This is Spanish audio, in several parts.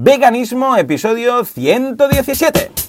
Veganismo, episodio 117.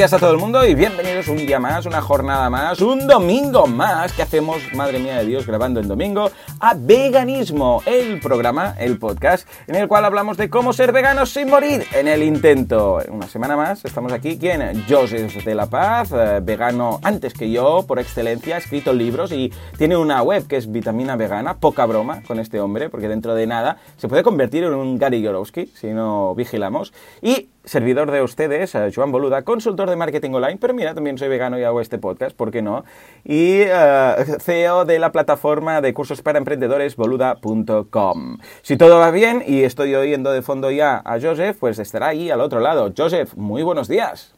Días a todo el mundo y bienvenidos un día más, una jornada más, un domingo más que hacemos, madre mía de Dios, grabando en domingo a Veganismo, el programa, el podcast en el cual hablamos de cómo ser veganos sin morir en el intento. Una semana más estamos aquí, ¿quién? Joseph de la Paz, eh, vegano antes que yo, por excelencia, ha escrito libros y tiene una web que es Vitamina Vegana, poca broma con este hombre, porque dentro de nada se puede convertir en un Gary Yorowski si no vigilamos. Y servidor de ustedes, eh, Joan Boluda, consultor de marketing online, pero mira, también soy vegano y hago este podcast, ¿por qué no? Y eh, CEO de la plataforma de cursos para emprendedores boluda.com. Si todo va bien y estoy oyendo de fondo ya a Joseph, pues estará ahí al otro lado. Joseph, muy buenos días.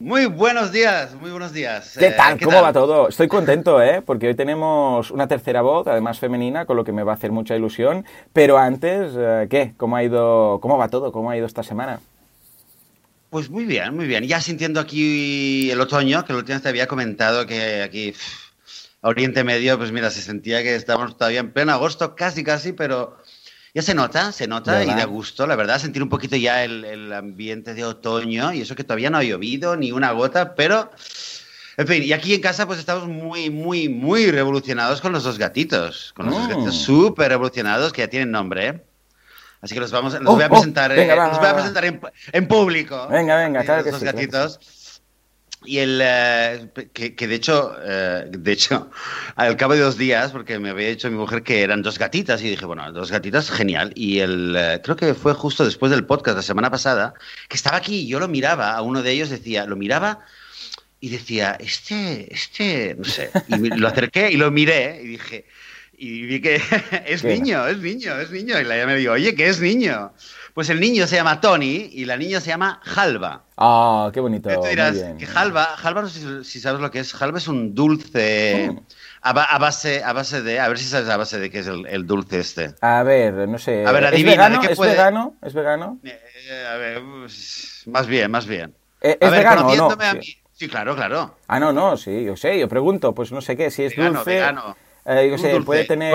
Muy buenos días, muy buenos días. ¿Qué Eh, tal? ¿Cómo va todo? Estoy contento, ¿eh? Porque hoy tenemos una tercera voz, además femenina, con lo que me va a hacer mucha ilusión. Pero antes, ¿qué? ¿Cómo ha ido? ¿Cómo va todo? ¿Cómo ha ido esta semana? Pues muy bien, muy bien. Ya sintiendo aquí el otoño, que última vez te había comentado que aquí pff, a Oriente Medio, pues mira, se sentía que estábamos todavía en pleno agosto, casi, casi, pero ya se nota, se nota y de gusto, la verdad, sentir un poquito ya el, el ambiente de otoño y eso que todavía no ha llovido ni una gota, pero... En fin, y aquí en casa pues estamos muy, muy, muy revolucionados con los dos gatitos, con los dos gatitos súper revolucionados que ya tienen nombre, ¿eh? Así que los, vamos, los Oh, voy a oh, presentar, eh, venga, va, los va, voy a presentar en, en público. Venga, venga, Los claro que sí, claro gatitos. Y el eh, que, que de hecho, eh, de hecho, al cabo de dos días, porque me había dicho mi mujer que eran dos gatitas, y dije, bueno, dos gatitas, genial. Y el eh, creo que fue justo después del podcast la semana pasada, que estaba aquí y yo lo miraba, a uno de ellos decía, lo miraba y decía, este, este, no sé, y lo acerqué y lo miré y dije, y vi que es niño, es niño, es niño. Y la ella me dijo, oye, ¿qué es niño? Pues el niño se llama Tony y la niña se llama Halva. Ah, qué bonito. Y tú dirás, muy bien. que Halva, Halva no sé si, sabes lo que es, Halva es un dulce Mm. a, ba- a base, a base de, a ver si sabes a base de qué es el, el dulce este. A ver, no sé. A ver, ¿Es adivina, vegano? ¿de qué ¿Es puede? vegano? ¿Es vegano? Eh, a ver, pues, más bien, más bien. Eh, A ¿Es ver, vegano o no? Sí, claro, claro. Ah, no, no, sí, yo sé, yo pregunto, pues no sé qué, si es Vegano, dulce. vegano. Eh, sé, puede tener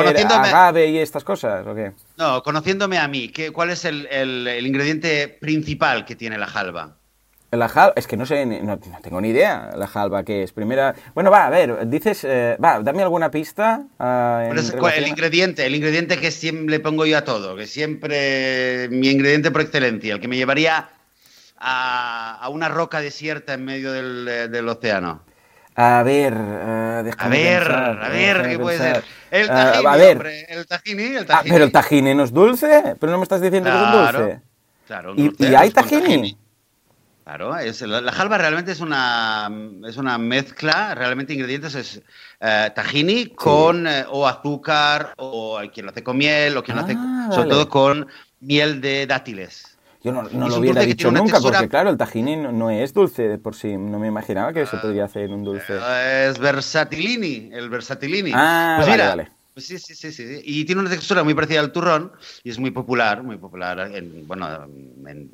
agave y estas cosas, ¿o qué? No, conociéndome a mí, ¿qué, ¿cuál es el, el- el ingrediente principal que tiene la Halva? La jalva, es que no sé, no, no tengo ni idea la jalva qué es. Primera, bueno, va, a ver, dices, eh, va, dame alguna pista. ah, es- el ingrediente, el ingrediente que siempre le pongo yo a todo, que siempre mi ingrediente por excelencia, el que me llevaría a, a una roca desierta en medio del, eh, del océano. A ver, eh, déjame A ver, pensar, a ver, ¿qué puede ser? El tajini, a ver, hombre, el tajini, el ah, tajini. pero el tajini no es dulce, pero no me estás diciendo que es un Claro, dulce. Claro, ¿Y, dulce, y hay tajini? Claro, es, la, la jalva realmente es una, es una mezcla, realmente ingredientes es eh, tahini con eh, o azúcar, o hay quien lo hace con miel, o quien lo hace Ah, sobre todo con miel de dátiles. Yo no, no lo hubiera dicho nunca, textura- porque claro, el tajini no, no es dulce de por sí. No me imaginaba que se podría hacer un dulce. Eh, es versatilini, el versatilini. Ah, pues vale, mira, vale. pues sí, sí, sí, sí. Y tiene una textura muy parecida al turrón y es muy popular, muy popular en, bueno, en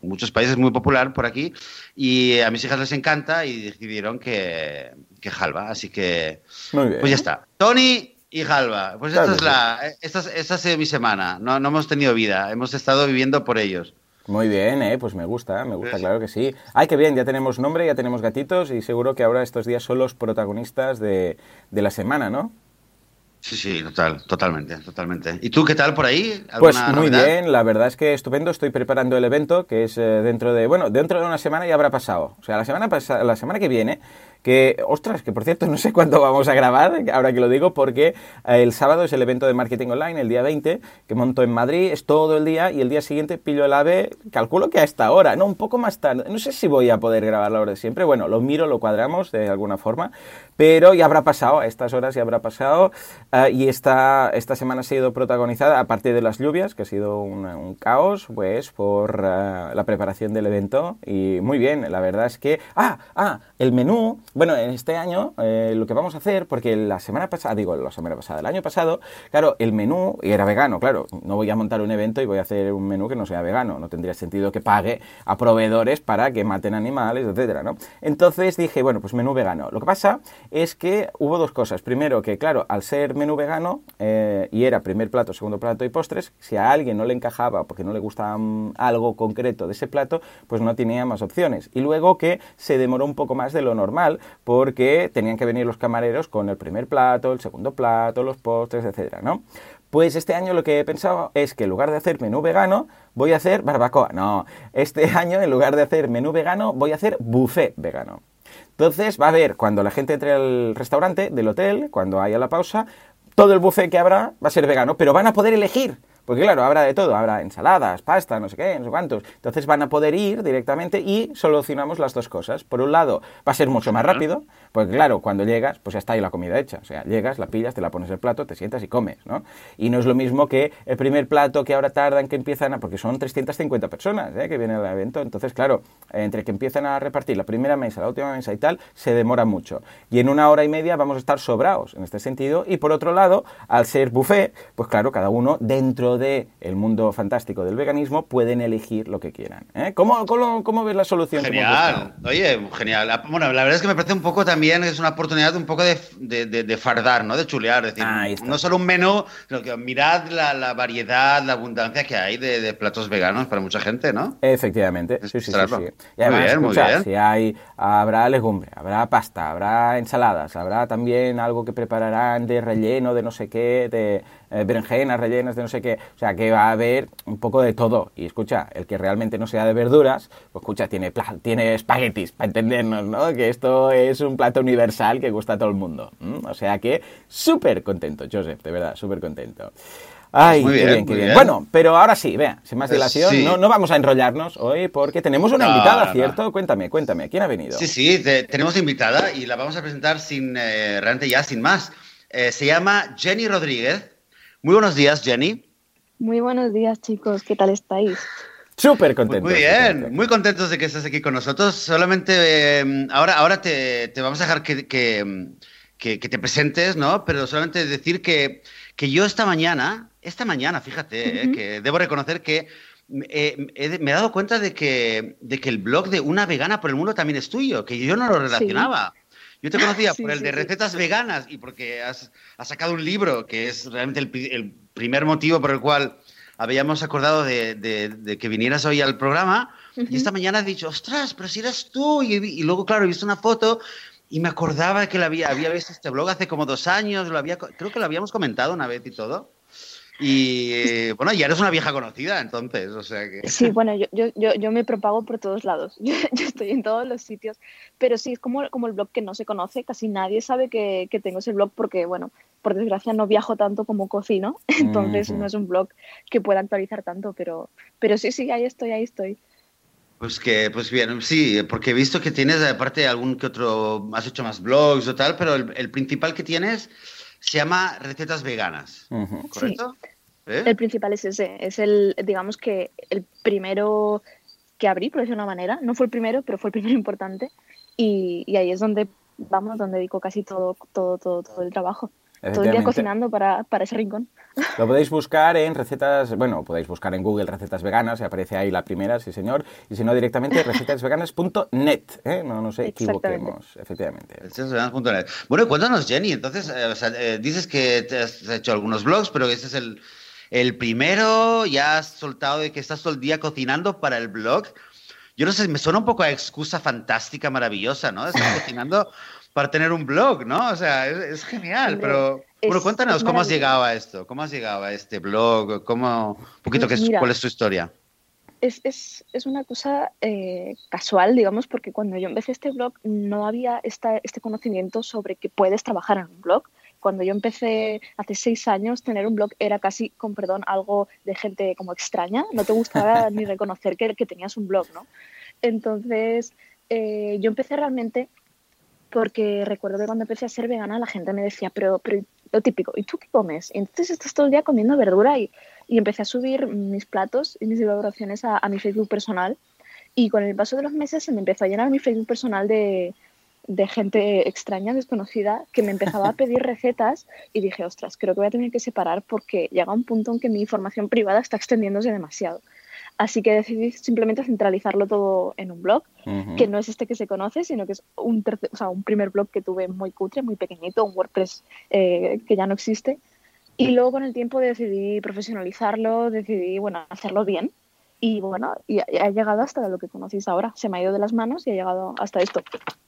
muchos países muy popular por aquí y a mis hijas les encanta y decidieron que, que jalva, así que Muy bien. pues ya está. Tony y Jalva, pues Claro esta es que la, esta, es- esta ha sido mi semana. No, no hemos tenido vida, hemos estado viviendo por ellos. Muy bien, eh, pues me gusta, me gusta, Sí. claro que sí. Ay, qué bien, ya tenemos nombre, ya tenemos gatitos y seguro que ahora estos días son los protagonistas de, de la semana, ¿no? Sí, sí, total, totalmente, totalmente. ¿Y tú qué tal por ahí? Pues ¿Alguna muy novedad? bien, la verdad es que estupendo. Estoy preparando el evento que es eh, dentro de, bueno, dentro de una semana ya habrá pasado. O sea, la semana la semana que viene, que, ostras, que por cierto no sé cuándo vamos a grabar, ahora que lo digo, porque eh, el sábado es el evento de marketing online, el día 20, que monto en Madrid, es todo el día y el día siguiente pillo el AVE, calculo que a esta hora, no, un poco más tarde. No sé si voy a poder grabar la hora de siempre, bueno, lo miro, lo cuadramos de alguna forma, pero ya habrá pasado, a estas horas ya habrá pasado eh, y esta, esta semana ha sido protagonizada, aparte de las lluvias, que ha sido un, caos, pues por eh, la preparación del evento y muy bien, la verdad es que... Ah, ah, el menú bueno, este año eh, lo que vamos a hacer, porque la semana pasada, digo, la semana pasada, el año pasado, claro, el menú era vegano, claro. No voy a montar un evento y voy a hacer un menú que no sea vegano. No tendría sentido que pague a proveedores para que maten animales, etcétera, ¿no? Entonces dije, bueno, pues menú vegano. Lo que pasa es que hubo dos cosas. Primero, que claro, al ser menú vegano eh, y era primer plato, segundo plato y postres, si a alguien no le encajaba porque no le gustaba mm, algo concreto de ese plato, pues no tenía más opciones. Y luego que se demoró un poco más de lo normal porque tenían que venir los camareros con el primer plato, el segundo plato, los postres, etcétera, ¿no? Pues este año lo que he pensado es que en lugar de hacer menú vegano, voy a hacer barbacoa. No, este año en lugar de hacer menú vegano, voy a hacer buffet vegano. Entonces va a haber, cuando la gente entre al restaurante del hotel, cuando haya la pausa, todo el buffet que habrá va a ser vegano, pero van a poder elegir. Porque claro, habrá de todo, habrá ensaladas, pasta, no sé qué, no sé cuántos. Entonces van a poder ir directamente y solucionamos las dos cosas. Por un lado, va a ser mucho más rápido, porque claro, cuando llegas, pues ya está ahí la comida hecha. O sea, llegas, la pillas, te la pones el plato, te sientas y comes, ¿no? Y no es lo mismo que el primer plato que ahora tardan que empiezan a... Porque son 350 personas ¿eh? que vienen al evento. Entonces, claro, entre que empiezan a repartir la primera mesa, la última mesa y tal, se demora mucho. Y en una hora y media vamos a estar sobrados en este sentido. Y por otro lado, al ser buffet, pues claro, cada uno dentro de el mundo fantástico del veganismo, pueden elegir lo que quieran. ¿eh? ¿Cómo, cómo, ves la solución? Genial, oye, genial. Bueno, la verdad es que me parece un poco también, es una oportunidad un poco de, de, fardar, ¿no? De chulear, es decir, no solo un menú, sino que mirad la, variedad, la abundancia que hay de, platos veganos para mucha gente, ¿no? Efectivamente, sí, sí, sí, Y además, muy bien, si hay, habrá legumbre, habrá pasta, habrá ensaladas, habrá también algo que prepararán de relleno, de no sé qué, de eh, berenjenas rellenas de no sé qué. O sea, que va a haber un poco de todo. Y escucha, el que realmente no sea de verduras, pues escucha, tiene, tiene espaguetis, para entendernos, ¿no? Que esto es un plato universal que gusta a todo el mundo. O sea que súper contento, Joseph, de verdad, súper contento. Ay, qué bien, qué bien. Bueno, pero ahora sí, vea, sin más dilación, no, no, vamos a enrollarnos hoy porque tenemos una invitada, ¿cierto? Cuéntame, cuéntame, ¿quién ha venido? Sí, sí, tenemos invitada y la vamos a presentar sin, eh, realmente ya sin más. Eh, se llama Jenny Rodríguez, muy buenos días, Jenny. Muy buenos días, chicos. ¿Qué tal estáis? Súper contentos. Muy bien, muy contentos de que estés aquí con nosotros. Solamente em, ahora, ahora te, vamos a dejar que, que, te presentes, ¿no? Pero solamente decir que, que yo esta mañana, esta mañana, fíjate, eh, que debo reconocer que eh, me he dado cuenta de que, de que el blog de Una Vegana por el Mundo también es tuyo, que yo no lo relacionaba. Yo te conocía por el de recetas veganas y porque has, sacado un libro que es realmente el, primer motivo por el cual habíamos acordado de, que vinieras hoy al programa. Y esta mañana he dicho, ostras, pero si eres tú. Y, luego, claro, he visto una foto y me acordaba que la había, había visto este blog hace como dos años. Lo había, creo que lo habíamos comentado una vez y todo. Y bueno, ya eres una vieja conocida, entonces, o sea que... Sí, bueno, yo, yo, yo, me propago por todos lados, yo, estoy en todos los sitios, pero sí, es como, como el blog que no se conoce, casi nadie sabe que, que tengo ese blog porque, bueno, por desgracia no viajo tanto como cocino, entonces no es un blog que pueda actualizar tanto, pero, pero sí, sí, ahí estoy, ahí estoy. Pues que, pues bien, sí, porque he visto que tienes aparte algún que otro, has hecho más blogs o tal, pero el, el principal que tienes se llama Recetas Veganas, ¿correcto? ¿Eh? El principal es ese, es el, digamos que el primero que abrí, por decirlo de una manera. No fue el primero, pero fue el primero importante. Y, y ahí es donde, vamos, donde dedico casi todo, todo, todo, todo el trabajo. Todo el día cocinando para, para, ese rincón. Lo podéis buscar en recetas, bueno, podéis buscar en Google recetas veganas, y aparece ahí la primera, sí señor, y si no directamente recetasveganas.net, ¿eh? no nos equivoquemos, efectivamente. Recetasveganas.net. Bueno, cuéntanos Jenny, entonces, eh, o sea, eh, dices que te has hecho algunos blogs, pero este es el, el primero, ya has soltado de que estás todo el día cocinando para el blog. Yo no sé, me suena un poco a excusa fantástica, maravillosa, ¿no? Estás cocinando para tener un blog, ¿no? O sea, es, genial, pero bueno, cuéntanos cómo has llegado a esto, cómo has llegado a este blog, cómo, un poquito, pues cuál es tu historia. Es, es, es una cosa eh, casual, digamos, porque cuando yo empecé este blog no había esta, este conocimiento sobre que puedes trabajar en un blog. Cuando yo empecé hace seis años, tener un blog era casi, con perdón, algo de gente como extraña. No te gustaba ni reconocer que, que, tenías un blog, ¿no? Entonces, eh, yo empecé realmente porque recuerdo que cuando empecé a ser vegana la gente me decía, pero, pero lo típico, ¿y tú qué comes? Y entonces estás todo el día comiendo verdura y, y empecé a subir mis platos y mis elaboraciones a, a, mi Facebook personal y con el paso de los meses se me empezó a llenar mi Facebook personal de, de gente extraña, desconocida, que me empezaba a pedir recetas y dije, ostras, creo que voy a tener que separar porque llega un punto en que mi información privada está extendiéndose demasiado. Así que decidí simplemente centralizarlo todo en un blog, que no es este que se conoce, sino que es un, o sea, un primer blog que tuve muy cutre, muy pequeñito, un WordPress eh, que ya no existe. Y luego con el tiempo decidí profesionalizarlo, decidí, bueno, hacerlo bien. Y bueno, y ha llegado hasta lo que conocéis ahora. Se me ha ido de las manos y ha llegado hasta esto.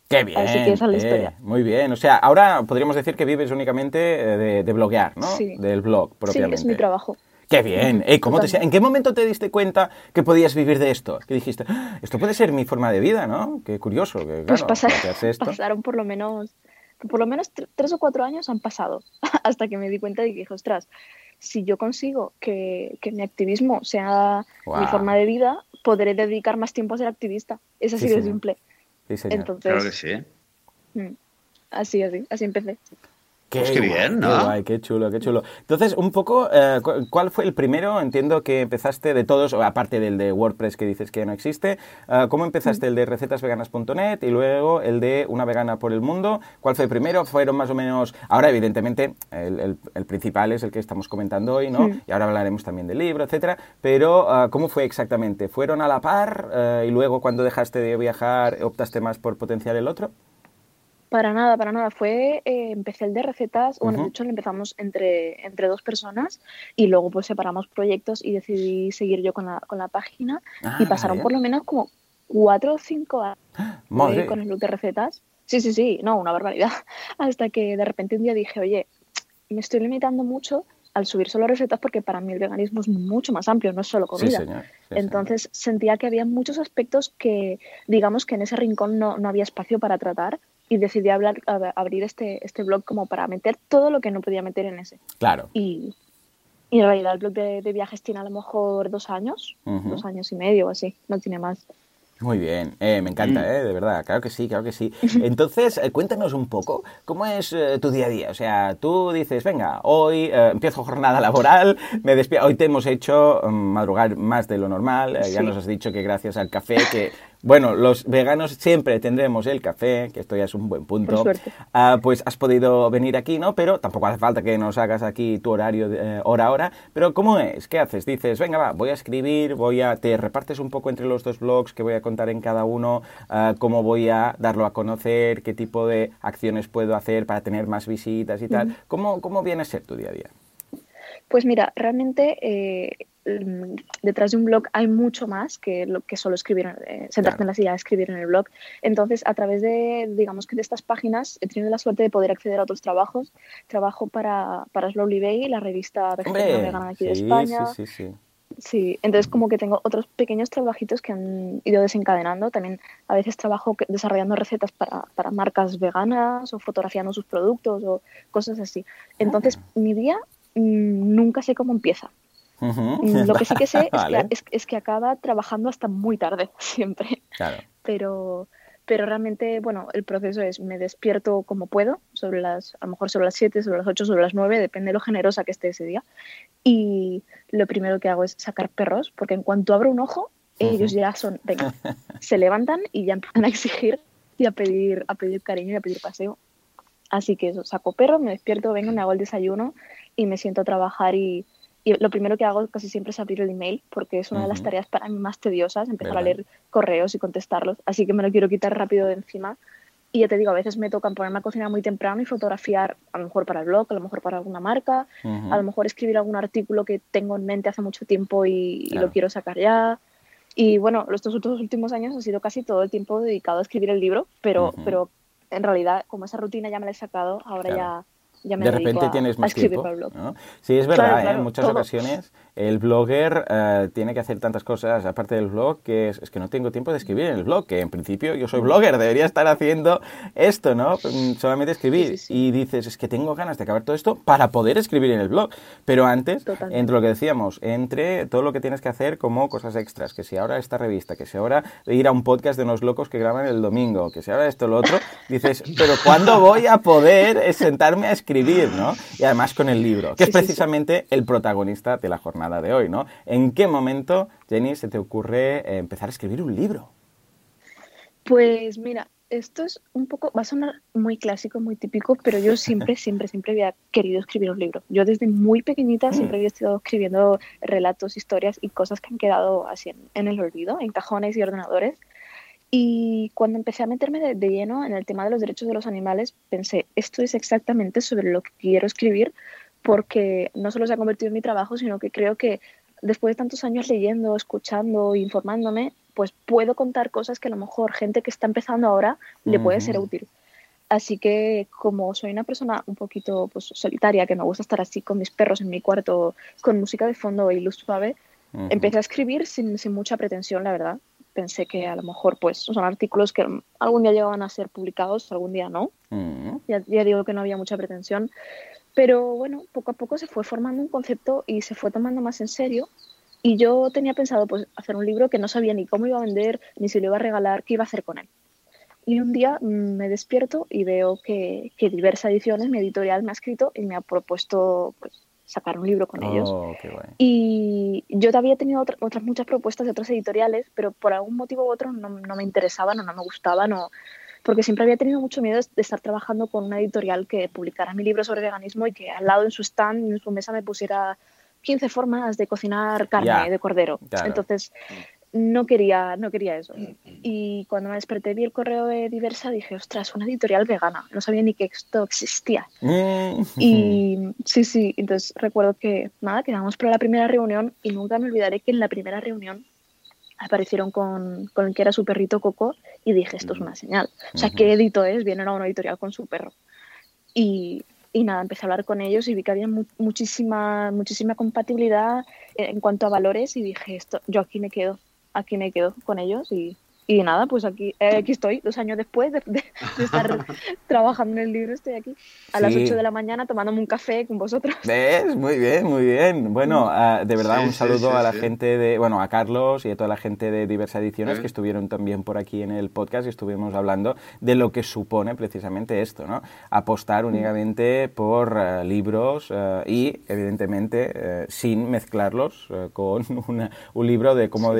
Qué bien. Así que esa es la historia. muy bien. O sea, ahora podríamos decir que vives únicamente eh, de, bloguear, ¿no? Sí. Del blog propiamente. Sí, es mi trabajo. Qué bien. ¿cómo te, ¿En qué momento te diste cuenta que podías vivir de esto? Que dijiste, ah, esto puede ser mi forma de vida, ¿no? Qué curioso. Que, pues pasaron por lo menos, por lo menos tres o cuatro años han pasado hasta que me di cuenta de que dije, ostras, si yo consigo que, mi activismo sea mi forma de vida, podré dedicar más tiempo a ser activista. Es así de simple. Sí, Entonces, claro que sí. Mm, así, así, así empecé. Qué, pues bien, ¿no? Qué, chulo, qué chulo. Entonces, un poco, eh, ¿cuál fue el primero? Entiendo que empezaste de todos, aparte del de WordPress que dices que no existe, eh, ¿cómo empezaste el de recetasveganas.net y luego el de Una Vegana por el Mundo? ¿Cuál fue el primero? Fueron más o menos, ahora evidentemente el, principal es el que estamos comentando hoy, ¿no? Y ahora hablaremos también del libro, etcétera, pero eh, ¿cómo fue exactamente? ¿Fueron a la par y luego cuando dejaste de viajar optaste más por potenciar el otro? Para nada, para nada. Fue, eh, empecé el de recetas, bueno, de hecho lo empezamos entre, entre dos personas y luego pues separamos proyectos y decidí seguir yo con la, con la página y ah, pasaron por lo menos como cuatro o cinco años con el blog de recetas. Sí, sí, sí, no, una barbaridad. Hasta que de repente un día dije, oye, me estoy limitando mucho al subir solo recetas porque para mí el veganismo es mucho más amplio, no es solo comida. Entonces sentía que había muchos aspectos que, digamos que en ese rincón no, no había espacio para tratar y decidí hablar, abrir este, este blog como para meter todo lo que no podía meter en ese. Claro. Y, y en realidad el blog de, viajes tiene a lo mejor dos años, dos años y medio o así, no tiene más. Muy bien, eh, me encanta, mm. eh, de verdad, claro que sí, claro que sí. Entonces, eh, cuéntanos un poco, ¿cómo es eh, tu día a día? O sea, tú dices, venga, hoy empiezo jornada laboral, me despierto, hoy te hemos hecho mm, madrugar más de lo normal, ya nos has dicho que gracias al café, que bueno, los veganos siempre tendremos el café, que esto ya es un buen punto. Ah, pues has podido venir aquí, ¿no? Pero tampoco hace falta que nos hagas aquí tu horario de, hora a hora. Pero ¿cómo es? ¿Qué haces? Dices, venga, va, voy a escribir, voy a... Te repartes un poco entre los dos blogs que voy a contar en cada uno, ah, cómo voy a darlo a conocer, qué tipo de acciones puedo hacer para tener más visitas y tal. ¿Cómo, ¿Cómo viene a ser tu día a día? Pues mira, realmente eh, mm, detrás de un blog hay mucho más que lo que solo escribir, eh, sentarte en la silla a escribir en el blog. Entonces, a través de, digamos que de estas páginas, he tenido la suerte de poder acceder a otros trabajos. Trabajo para, para Slowly Bay, la revista vegetariana vegana aquí de España. Sí, sí, sí. Sí, entonces como que tengo otros pequeños trabajitos que han ido desencadenando. También a veces trabajo desarrollando recetas para, para marcas veganas o fotografiando sus productos o cosas así. Entonces, ah. mi día nunca sé cómo empieza. Mm, lo que sí que sé es, que, acaba trabajando hasta muy tarde, siempre. Pero, pero realmente, bueno, el proceso es, me despierto como puedo, sobre las, a lo mejor sobre las 7, sobre las 8, sobre las 9, depende de lo generosa que esté ese día. Y lo primero que hago es sacar perros, porque en cuanto abro un ojo, ellos ya son, venga, se levantan y ya empiezan a exigir y a pedir, a pedir cariño y a pedir paseo. Así que eso, saco perro, me despierto, vengo, me hago el desayuno y me siento a trabajar y, lo primero que hago casi siempre es abrir el email porque es una de las tareas para mí más tediosas, empezar a leer correos y contestarlos, así que me lo quiero quitar rápido de encima. Y ya te digo, a veces me toca ponerme a cocinar muy temprano y fotografiar, a lo mejor para el blog, a lo mejor para alguna marca, a lo mejor escribir algún artículo que tengo en mente hace mucho tiempo y, lo quiero sacar ya. Y bueno, estos últimos años ha sido casi todo el tiempo dedicado a escribir el libro, pero, pero en realidad, como esa rutina ya me la he sacado, ahora ya de repente tienes más tiempo. Sí, es verdad, ¿eh? en muchas ocasiones el blogger eh, tiene que hacer tantas cosas aparte del blog que es, que no tengo tiempo de escribir en el blog, que en principio yo soy blogger, debería estar haciendo esto, ¿no? Mm, solamente escribir. Y dices, es que tengo ganas de acabar todo esto para poder escribir en el blog. Pero antes, entre lo que decíamos, entre todo lo que tienes que hacer como cosas extras, que si ahora esta revista, que si ahora ir a un podcast de unos locos que graban el domingo, que si ahora esto, lo otro, dices, pero ¿cuándo voy a poder sentarme a escribir, ¿no? Y además con el libro, que es precisamente el protagonista de la jornada de hoy, ¿no? ¿En qué momento, Jenny, se te ocurre eh, empezar a escribir un libro? Pues mira, esto es un poco, va a sonar muy clásico, muy típico, pero yo siempre, siempre, siempre había querido escribir un libro. Yo desde muy pequeñita siempre había estado escribiendo relatos, historias y cosas que han quedado así en, el olvido, en cajones y ordenadores. Y cuando empecé a meterme de, de, lleno en el tema de los derechos de los animales, pensé, esto es exactamente sobre lo que quiero escribir, porque no solo se ha convertido en mi trabajo, sino que creo que después de tantos años leyendo, escuchando, informándome, pues puedo contar cosas que a lo mejor gente que está empezando ahora le puede ser útil. Así que como soy una persona un poquito pues, solitaria, que me gusta estar así con mis perros en mi cuarto, con música de fondo y luz suave, empecé a escribir sin, sin, mucha pretensión, la verdad. Pensé que a lo mejor pues, son artículos que algún día llegaban a ser publicados, algún día no. ya, ya digo que no había mucha pretensión. Pero bueno, poco a poco se fue formando un concepto y se fue tomando más en serio y yo tenía pensado pues, hacer un libro que no sabía ni cómo iba a vender, ni si lo iba a regalar, qué iba a hacer con él. Y un día mm, me despierto y veo que, que Diversa Ediciones, mi editorial, me ha escrito y me ha propuesto pues, sacar un libro con ellos. Oh, y yo había tenido otras muchas propuestas de otras editoriales, pero por algún motivo u otro no, no me interesaban o no me gustaban, o, porque siempre había tenido mucho miedo de estar trabajando con una editorial que publicara mi libro sobre veganismo y que al lado en su stand, en su mesa, me pusiera 15 formas de cocinar carne de cordero. Entonces, no quería, no quería eso. Y cuando me desperté vi el correo de Diversa, dije, ostras, una editorial vegana. No sabía ni que esto existía. Mm. Y sí, sí, entonces recuerdo que, nada, quedamos para la primera reunión y nunca me olvidaré que en la primera reunión aparecieron con, con el que era su perrito Coco y dije, esto es una señal. O sea, ¿qué edito es? Vienen a una editorial con su perro. Y y nada, empecé a hablar con ellos y vi que había muchísima, muchísima compatibilidad en cuanto a valores y dije, esto, yo aquí me quedo, aquí me quedo con ellos y, y nada, pues aquí, eh, aquí estoy, dos años después de, estar trabajando en el libro, estoy aquí a las 8 de la mañana tomándome un café con vosotros. ¿Ves? Muy bien, muy bien. Bueno, ah, de verdad, un saludo a la gente de, bueno, a Carlos y a toda la gente de Diversas Ediciones que estuvieron también por aquí en el podcast y estuvimos hablando de lo que supone precisamente esto, ¿no? Apostar mm. únicamente por eh, libros eh, y, evidentemente, sin mezclarlos con un libro de cómo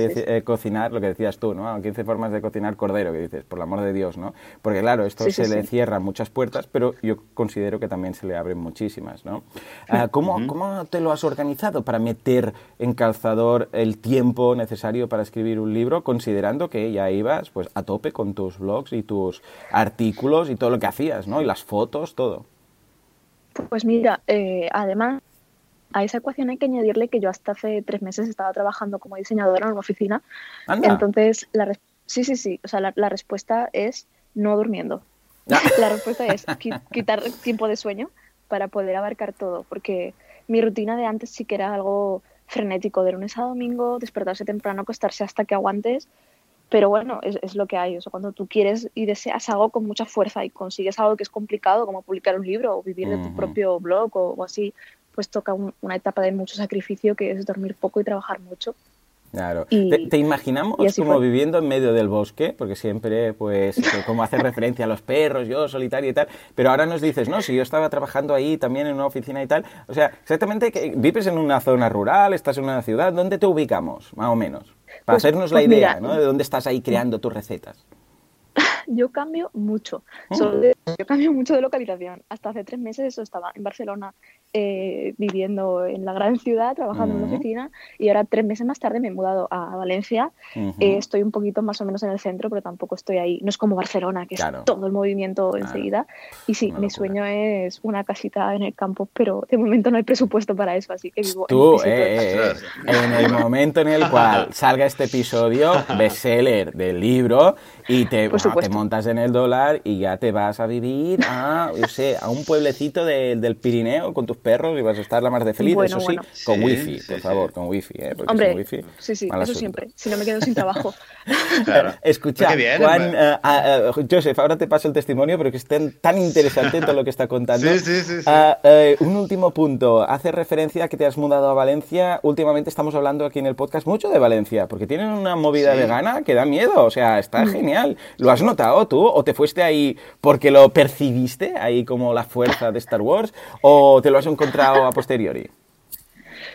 cocinar, lo que decías tú, ¿no? 15 más de cocinar cordero, que dices, por el amor de Dios, ¿no? Porque claro, esto se le cierra muchas puertas, pero yo considero que también se le abren muchísimas, ¿no? Ah, ¿cómo, ¿Cómo te lo has organizado para meter en calzador el tiempo necesario para escribir un libro, considerando que ya ibas pues a tope con tus blogs y tus artículos y todo lo que hacías, ¿no? Y las fotos, todo. Pues mira, eh, además a esa ecuación hay que añadirle que yo hasta hace tres meses estaba trabajando como diseñadora en una oficina. Entonces, la, Sí, sí, sí. O sea, la, respuesta es no durmiendo. Ah. La respuesta es quitar tiempo de sueño para poder abarcar todo, porque mi rutina de antes sí que era algo frenético, de lunes a domingo, despertarse temprano, acostarse hasta que aguantes, pero bueno, es, lo que hay. O sea, cuando tú quieres y deseas algo con mucha fuerza y consigues algo que es complicado, como publicar un libro o vivir de tu propio blog o, así, pues toca una etapa de mucho sacrificio que es dormir poco y trabajar mucho. Claro. ¿Te, imaginamos como viviendo en medio del bosque? Porque siempre, pues, como hace referencia a los perros, yo solitario y tal, pero ahora nos dices, no, si yo estaba trabajando ahí también en una oficina y tal. O sea, exactamente, que ¿vives en una zona rural, estás en una ciudad? ¿Dónde te ubicamos, más o menos? Para pues, hacernos la pues idea, ¿no? De dónde estás ahí creando tus recetas. Yo cambio mucho. Oh. yo cambio mucho de localización. Hasta hace tres meses eso estaba en Barcelona eh, viviendo en la gran ciudad, trabajando en una oficina, y ahora tres meses más tarde me he mudado a Valencia. Eh, estoy un poquito más o menos en el centro, pero tampoco estoy ahí. No es como Barcelona, que es todo el movimiento enseguida. Y sí, mi sueño es una casita en el campo, pero de momento no hay presupuesto para eso, así que vivo Tú, en, eh, en el momento en el cual salga este episodio, bestseller del libro, y te, te montas en el dólar y ya te vas a vivir a, yo sé, a un pueblecito del Pirineo con tus perros y vas a estar la más de feliz, eso sí, con wifi, por favor, con wifi, ¿eh? Hombre, sí, sí, eso siempre, si no me quedo sin trabajo. Escucha, Juan, eh, ah, eh, Joseph, ahora te paso el testimonio, pero que esté tan interesante todo lo que está contando. Sí, sí, sí. Ah, eh, un último punto, hace referencia a que te has mudado a Valencia, últimamente estamos hablando aquí en el podcast mucho de Valencia, porque tienen una movida vegana que da miedo, o sea, está mm. Genial. ¿Lo has notado tú? ¿O te fuiste ahí porque lo percibiste ahí como la fuerza de Star Wars? ¿O te lo has encontrado a posteriori?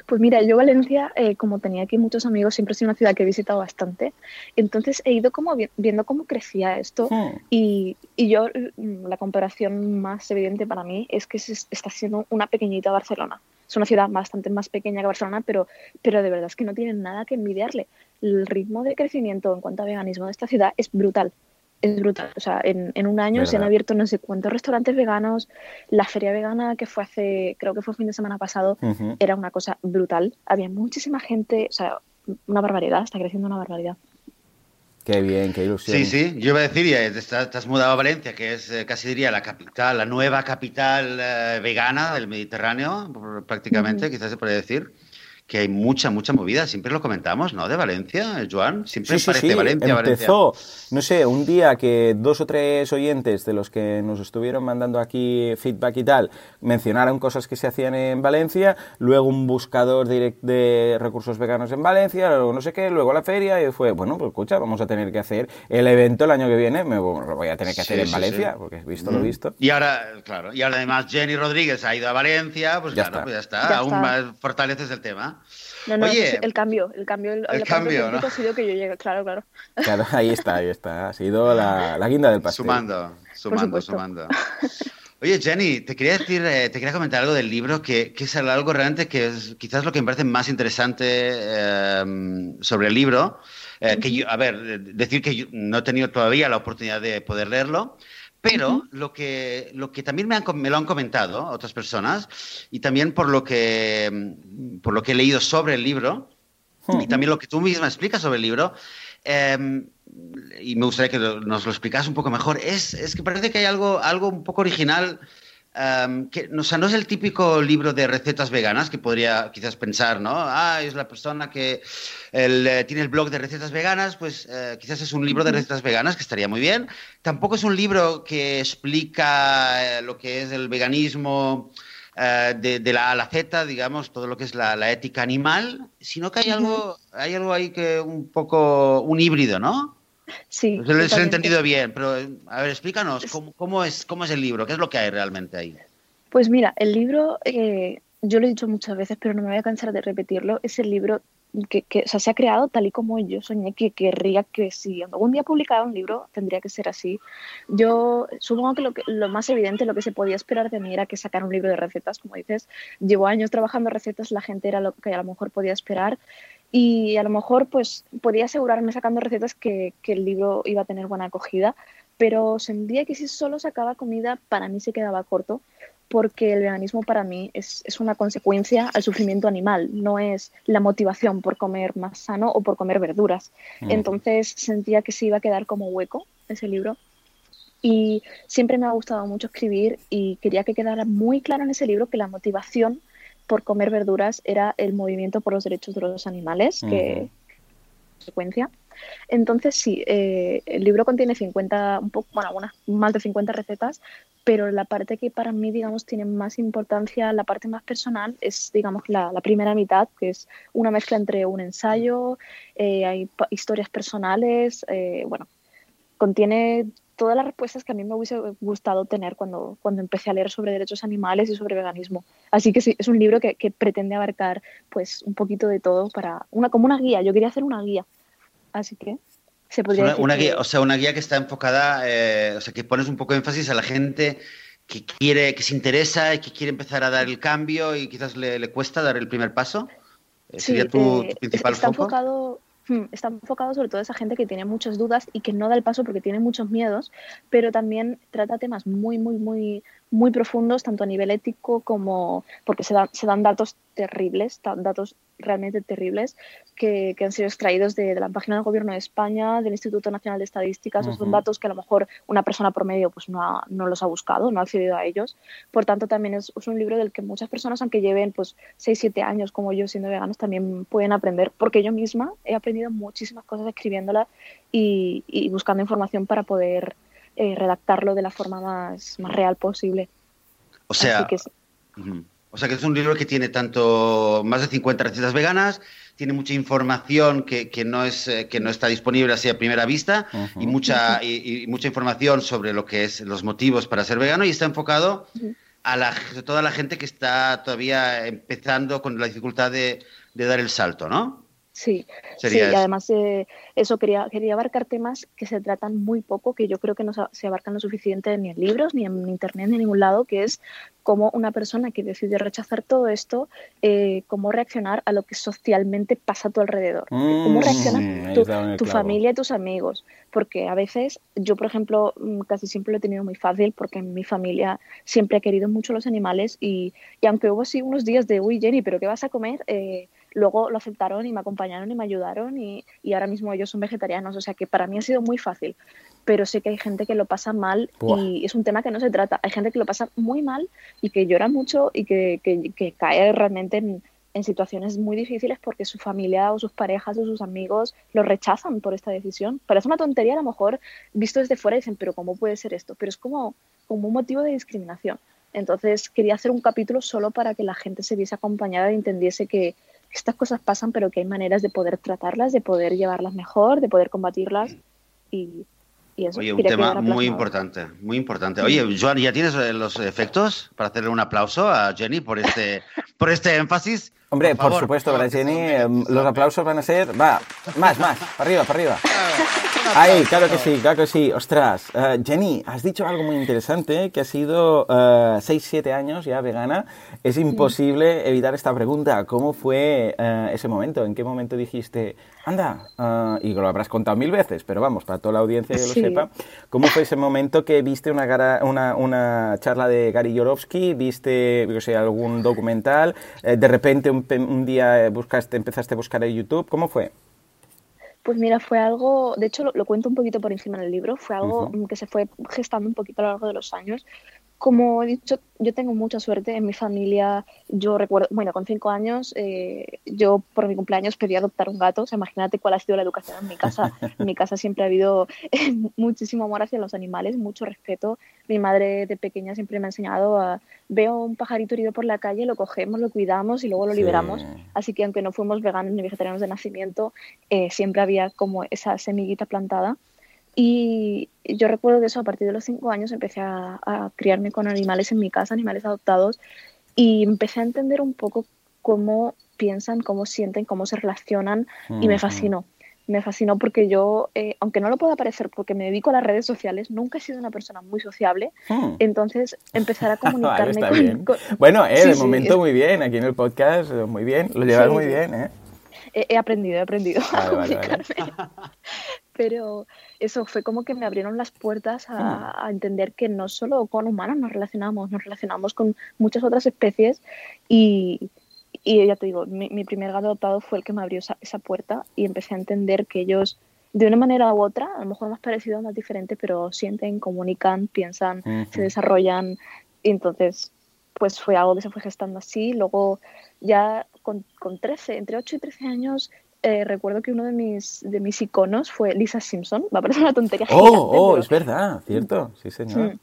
Pues mira, yo Valencia, eh, como tenía aquí muchos amigos, siempre ha sido una ciudad que he visitado bastante. Entonces he ido como viendo cómo crecía esto Hmm. y, y yo mm, la comparación más evidente para mí es que se está siendo una pequeñita Barcelona. Es una ciudad bastante más pequeña que Barcelona, pero, pero de verdad es que no tienen nada que envidiarle. El ritmo de crecimiento en cuanto a veganismo de esta ciudad es brutal. Es brutal. O sea, en, en un año se han abierto no sé cuántos restaurantes veganos. La feria vegana que fue hace, creo que fue fin de semana pasado, era una cosa brutal. Había muchísima gente, o sea, una barbaridad, está creciendo una barbaridad. Qué bien, qué ilusión. Sí, sí, yo iba a decir, ya te, estás- mudado a Valencia, que es eh, casi diría la capital, la nueva capital eh, vegana del Mediterráneo, prácticamente, Ujú. quizás se puede decir, que hay mucha, mucha movida, siempre lo comentamos, ¿no? De Valencia, Joan, siempre Sí, sí, parece sí. Valencia, Valencia. Empezó, no sé, un día que dos o tres oyentes de los que nos estuvieron mandando aquí feedback y tal mencionaron cosas que se hacían en Valencia, luego un buscador direct de recursos veganos en Valencia, luego no sé qué, luego la feria y fue, bueno, pues escucha, vamos a tener que hacer el evento el año que viene, me lo voy a tener que hacer Sí, en Valencia, sí. porque visto lo Ujú. visto. Y ahora, claro, y ahora además Jenny Rodríguez ha ido a Valencia, pues Ya claro, está. pues ya está, Ya aún está. más fortaleces el tema. No, no, Oye, es el cambio, el cambio, el, el cambio ¿no? ha sido que yo llegue, claro, claro. Claro, ahí está, ahí está, ha sido la, la guinda del pastel. Sumando, sumando, sumando. Oye, Jenny, te quería decir, eh, te quería comentar algo del libro que, que es algo realmente que es quizás lo que me parece más interesante eh, sobre el libro. eh, que yo, a ver, decir que yo no he tenido todavía la oportunidad de poder leerlo, pero lo, que, lo que también me, han me lo han comentado otras personas y también por lo que, por lo que he leído sobre el libro, y también lo que tú misma explicas sobre el libro, eh, y me gustaría que lo- nos lo explicas un poco mejor, es, es que parece que hay algo, algo un poco original, eh, que o sea, no es el típico libro de recetas veganas que podría quizás pensar, ¿no? Ah, es la persona que el, eh, tiene el blog de recetas veganas, pues eh, quizás es un libro de recetas veganas que estaría muy bien. Tampoco es un libro que explica eh, lo que es el veganismo de, de la A a la Z, digamos, todo lo que es la, la ética animal, sino que hay algo, hay algo ahí que un poco, un híbrido, ¿no? Sí. Yo lo he entendido bien, pero a ver, explícanos, ¿cómo, cómo es, ¿cómo es el libro? ¿Qué es lo que hay realmente ahí? Pues mira, el libro, eh, yo lo he dicho muchas veces, pero no me voy a cansar de repetirlo, es el libro que, que, o sea, se ha creado tal y como yo soñé que querría que si algún día publicara un libro tendría que ser así. Yo supongo que lo, que lo más evidente, lo que se podía esperar de mí era que sacara un libro de recetas, como dices. Llevo años trabajando recetas, la gente era lo que a lo mejor podía esperar y a lo mejor pues podía asegurarme sacando recetas que, que el libro iba a tener buena acogida, pero sentía que si solo sacaba comida para mí se quedaba corto porque el veganismo para mí es, es, una consecuencia al sufrimiento animal, no es la motivación por comer más sano o por comer verduras. Mm. Entonces sentía que se iba a quedar como hueco ese libro. Y siempre me ha gustado mucho escribir y quería que quedara muy claro en ese libro que la motivación por comer verduras era el movimiento por los derechos de los animales, uh -huh. que consecuencia. Entonces, sí, eh, el libro contiene 50, un poco, bueno, algunas, más de 50 recetas, pero la parte que para mí, digamos, tiene más importancia, la parte más personal, es, digamos, la, la primera mitad, que es una mezcla entre un ensayo, eh, hay historias personales, eh, bueno, contiene todas las respuestas que a mí me hubiese gustado tener cuando, cuando empecé a leer sobre derechos animales y sobre veganismo. Así que sí, es un libro que, que pretende abarcar pues un poquito de todo para una como una guía. Yo quería hacer una guía. Así que se podría una, decir una que... guía, o sea, una guía que está enfocada, eh, o sea, que pones un poco de énfasis a la gente que quiere, que se interesa y que quiere empezar a dar el cambio y quizás le, le cuesta dar el primer paso. Sí, ¿Sería tu, eh, tu principal está foco? Enfocado, está enfocado sobre todo a esa gente que tiene muchas dudas y que no da el paso porque tiene muchos miedos, pero también trata temas muy, muy, muy, muy profundos, tanto a nivel ético como porque se, da, se dan datos terribles, datos realmente terribles que, que han sido extraídos de, de, la página del Gobierno de España, del Instituto Nacional de Estadísticas, uh -huh. son datos que a lo mejor una persona promedio pues no, ha, no los ha buscado, no ha accedido a ellos. Por tanto, también es, es, un libro del que muchas personas, aunque lleven pues 6, 7 años como yo siendo veganos, también pueden aprender, porque yo misma he aprendido muchísimas cosas escribiéndola y, y buscando información para poder eh, redactarlo de la forma más, más real posible. O sea, que, uh -huh. O sea que es un libro que tiene tanto más de 50 recetas veganas, tiene mucha información que, que no, es, eh, que no está disponible así a primera vista uh -huh. y, mucha, y, y, mucha información sobre lo que es los motivos para ser vegano y está enfocado, a la, toda la gente que está todavía empezando con la dificultad de, de dar el salto, ¿no? Sí, sí y además eh, eso quería, quería abarcar temas que se tratan muy poco, que yo creo que no se abarcan lo suficiente ni en libros, ni en internet, ni en ningún lado, que es cómo una persona que decide rechazar todo esto, eh, cómo reaccionar a lo que socialmente pasa a tu alrededor, cómo mm, reacciona tu, familia y tus amigos, porque a veces yo, por ejemplo, mm, casi siempre lo he tenido muy fácil porque en mi familia siempre ha querido mucho los animales y, y aunque hubo así unos días de, uy Jenny, pero ¿qué vas a comer? Eh, luego lo aceptaron y me acompañaron y me ayudaron y, y, ahora mismo ellos son vegetarianos, o sea que para mí ha sido muy fácil, pero sé que hay gente que lo pasa mal y es un tema que no se trata, hay gente que lo pasa muy mal y que llora mucho y que, que, cae realmente en, en, situaciones muy difíciles porque su familia o sus parejas o sus amigos lo rechazan por esta decisión. Parece una tontería a lo mejor visto desde fuera y dicen, pero ¿cómo puede ser esto? Pero es como, como un motivo de discriminación. Entonces quería hacer un capítulo solo para que la gente se viese acompañada y entendiese que, estas cosas pasan, pero que hay maneras de poder tratarlas, de poder llevarlas mejor, de poder combatirlas y, eso. Oye, un tema muy importante, muy importante. Oye, Joan, ¿ya tienes eh, los efectos para hacerle un aplauso a Jenny por este, por este énfasis? Hombre, por, supuesto, para Jenny em, los aplausos van a ser... Va, más, más, para arriba, para arriba. Ay, claro que sí, claro que sí. Ostras, eh, Jenny, has dicho algo muy interesante, que ha sido 6-7 eh, años ya vegana. Es imposible evitar esta pregunta. ¿Cómo fue uh, ese momento? ¿En qué momento dijiste, anda, y lo habrás contado mil veces, pero vamos, para toda la audiencia que lo sepa, ¿cómo fue ese momento que viste una, una, una charla de Gary Yorovsky, viste, yo sé, algún documental, de repente un, un día buscaste, empezaste a buscar en YouTube? ¿Cómo fue? Pues mira, fue algo, de hecho lo, cuento un poquito por encima del libro, fue algo que se fue gestando un poquito a lo largo de los años. Como he dicho, yo tengo mucha suerte en mi familia. Yo recuerdo, bueno, con cinco años, eh, yo por mi cumpleaños pedí adoptar un gato. O sea, imagínate cuál ha sido la educación en mi casa. En mi casa siempre ha habido eh, muchísimo amor hacia los animales, mucho respeto. Mi madre de pequeña siempre me ha enseñado a veo un pajarito herido por la calle, lo cogemos, lo cuidamos y luego lo liberamos. Así que aunque no fuimos veganos ni vegetarianos de nacimiento, eh, siempre había como esa semillita plantada. Y yo recuerdo de eso, a partir de los cinco años empecé a, criarme con animales en mi casa, animales adoptados, y empecé a entender un poco cómo piensan, cómo sienten, cómo se relacionan, y me fascinó. Me fascinó porque yo, eh, aunque no lo pueda parecer porque me dedico a las redes sociales, nunca he sido una persona muy sociable. Hmm. Entonces, empezar a comunicarme con, Bueno, eh, de momento muy bien, aquí en el podcast, muy bien, lo llevas muy bien, ¿eh? He, aprendido, he aprendido a comunicarme. Pero eso fue como que me abrieron las puertas a, entender que no solo con humanos nos relacionamos, nos relacionamos con muchas otras especies y, y ya te digo, mi, primer gato adoptado fue el que me abrió esa, esa, puerta y empecé a entender que ellos, de una manera u otra, a lo mejor más parecido, más diferente, pero sienten, comunican, piensan, se desarrollan. Y entonces, pues fue algo que se fue gestando así. Luego, ya con, con 13, entre 8 y 13 años, eh, recuerdo que uno de mis, de mis iconos fue Lisa Simpson. Va a parecer una tontería. Oh, oh, es verdad, cierto, sí, señor.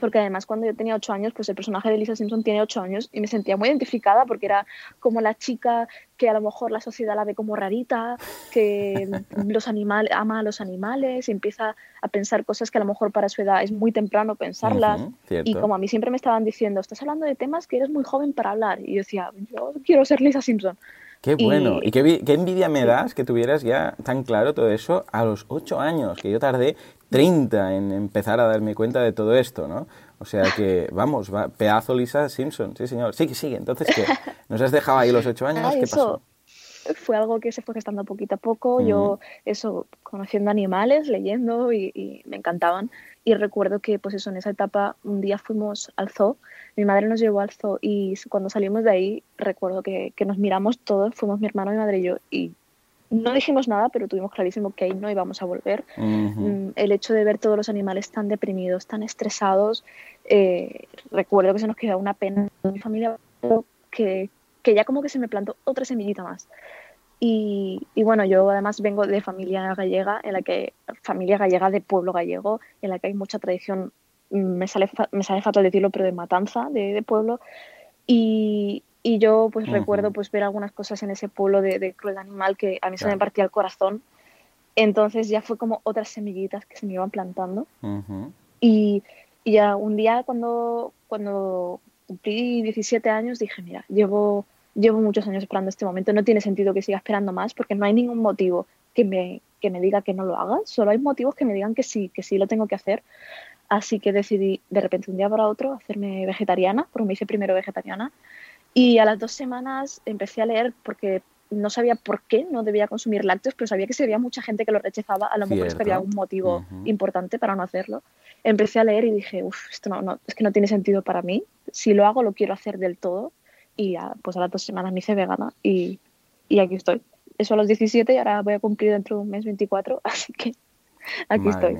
Porque además cuando yo tenía ocho años, pues el personaje de Lisa Simpson tiene ocho años y me sentía muy identificada porque era como la chica que a lo mejor la sociedad la ve como rarita, que los animales, ama a los animales y empieza a pensar cosas que a lo mejor para su edad es muy temprano pensarlas. y como a mí siempre me estaban diciendo, estás hablando de temas que eres muy joven para hablar. Y yo decía, yo quiero ser Lisa Simpson. Qué bueno. Y, qué, envidia me das que tuvieras ya tan claro todo eso a los ocho años, que yo tardé 30 en empezar a darme cuenta de todo esto, ¿no? O sea que, vamos, va, pedazo Lisa Simpson, sí señor. Sí, sigue. Entonces, ¿qué? ¿Nos has dejado ahí los ocho años? Ah, ¿Qué pasó? Fue algo que se fue gestando poquito a poco. Yo, eso, conociendo animales, leyendo y me encantaban. Y recuerdo que, pues eso, en esa etapa, un día fuimos al zoo, mi madre nos llevó al zoo y cuando salimos de ahí, recuerdo que, que nos miramos todos, fuimos mi hermano, mi madre y yo, y no dijimos nada, pero tuvimos clarísimo que ahí no íbamos a volver. Mm, el hecho de ver todos los animales tan deprimidos, tan estresados, eh, recuerdo que se nos quedó una pena en mi familia, que, que ya como que se me plantó otra semillita más. Y, bueno, yo además vengo de familia gallega, en la que familia gallega de pueblo gallego, en la que hay mucha tradición, me sale, me sale fatal decirlo, pero de matanza de, de pueblo. Y, y yo pues recuerdo pues ver algunas cosas en ese pueblo de, de cruel animal que a mí se me partía el corazón. Entonces ya fue como otras semillitas que se me iban plantando. y, y, ya un día cuando, cuando cumplí 17 años, dije, mira, llevo, llevo muchos años esperando este momento, no tiene sentido que siga esperando más porque no hay ningún motivo que me, que me diga que no lo haga, solo hay motivos que me digan que sí, que sí lo tengo que hacer. Así que decidí de repente un día para otro hacerme vegetariana, porque me hice primero vegetariana. Y a las dos semanas empecé a leer porque no sabía por qué no debía consumir lácteos, pero sabía que si había mucha gente que lo rechazaba, a lo mejor es que había un motivo importante para no hacerlo. Empecé a leer y dije, uff, esto no, no, es que no tiene sentido para mí. Si lo hago, lo quiero hacer del todo. Y ya, pues a las dos semanas me hice vegana y, y aquí estoy. Eso a los 17 y ahora voy a cumplir dentro de un mes 24, así que aquí estoy.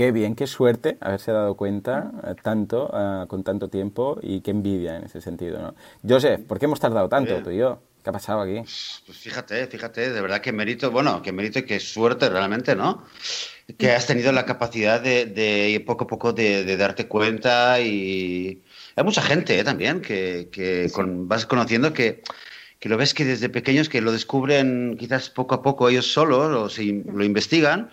Qué bien, qué suerte haberse dado cuenta eh, tanto, uh, con tanto tiempo y qué envidia en ese sentido, ¿no? Joseph, ¿por qué hemos tardado tanto tú y yo? ¿Qué ha pasado aquí? Pues fíjate, fíjate, de verdad que mérito, bueno, que mérito y qué suerte realmente, ¿no? Que has tenido la capacidad de, de poco a poco de, de, darte cuenta y hay mucha gente ¿eh? también que, que sí. con, vas conociendo que, que lo ves que desde pequeños que lo descubren quizás poco a poco ellos solos o si lo investigan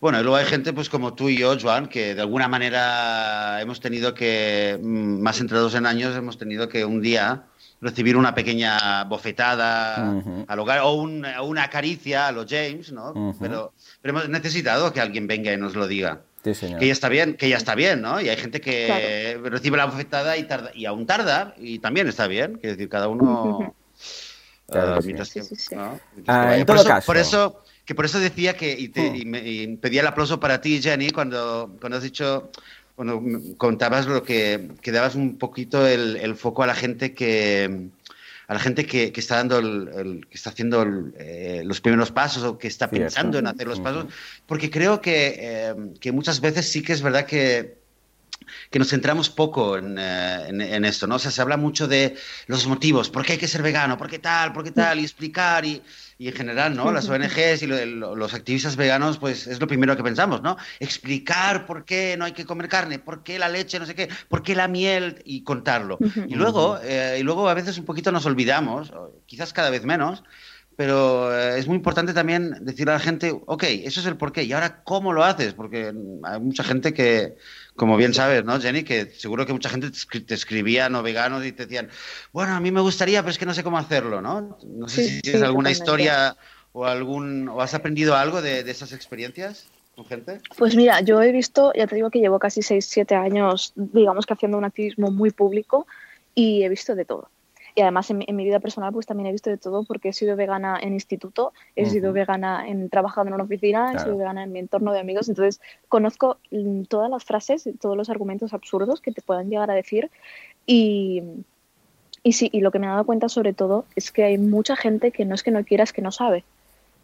bueno, y luego hay gente pues como tú y yo, Joan, que de alguna manera hemos tenido que, mm, más entrados en años, hemos tenido que un día recibir una pequeña bofetada uh -huh. al hogar o un, una caricia a los James, ¿no? Uh -huh. pero, pero, hemos necesitado que alguien venga y nos lo diga. Sí, que ya está bien, que ya está bien, ¿no? Y hay gente que claro. recibe la bofetada y, tarda, y aún tarda y también está bien, quiere decir, cada uno... Claro, uh, mientras sí, sí, sí. ¿no? Ah, en todo por eso, caso. Por eso que por eso decía que, y, te, y, me, y pedía el aplauso para ti, Jenny, cuando, cuando has dicho, cuando contabas lo que, que dabas un poquito el, el, foco a la gente que a la gente que, que está dando el, el, que está haciendo eh, los primeros pasos o que está Cierto. pensando en hacer los pasos, porque creo que, eh, que muchas veces sí que es verdad que que nos centramos poco en, eh, en, en, esto, ¿no? O sea, se habla mucho de los motivos, por qué hay que ser vegano, por qué tal, por qué tal, y explicar, y, y en general, ¿no? Las ONGs y lo, los activistas veganos, pues es lo primero que pensamos, ¿no? Explicar por qué no hay que comer carne, por qué la leche, no sé qué, por qué la miel, y contarlo. Y luego, eh, y luego a veces un poquito nos olvidamos, quizás cada vez menos, pero eh, es muy importante también decirle a la gente, ok, eso es el porqué, y ahora cómo lo haces, porque hay mucha gente que, como bien sabes, ¿no, Jenny? Que seguro que mucha gente te escribía no veganos y te decían, bueno, a mí me gustaría, pero es que no sé cómo hacerlo, ¿no? No sé sí, si tienes sí, alguna historia o algún o has aprendido algo de, de esas experiencias. ¿Con gente? Pues mira, yo he visto, ya te digo que llevo casi 6, 7 años, digamos que haciendo un activismo muy público y he visto de todo. Y además en, en, mi vida personal pues también he visto de todo porque he sido vegana en instituto, he uh -huh. sido vegana en trabajando en una oficina, claro. he sido vegana en mi entorno de amigos, entonces conozco mm, todas las frases, todos los argumentos absurdos que te puedan llegar a decir y, y sí, y lo que me he dado cuenta sobre todo es que hay mucha gente que no es que no quiera, es que no sabe.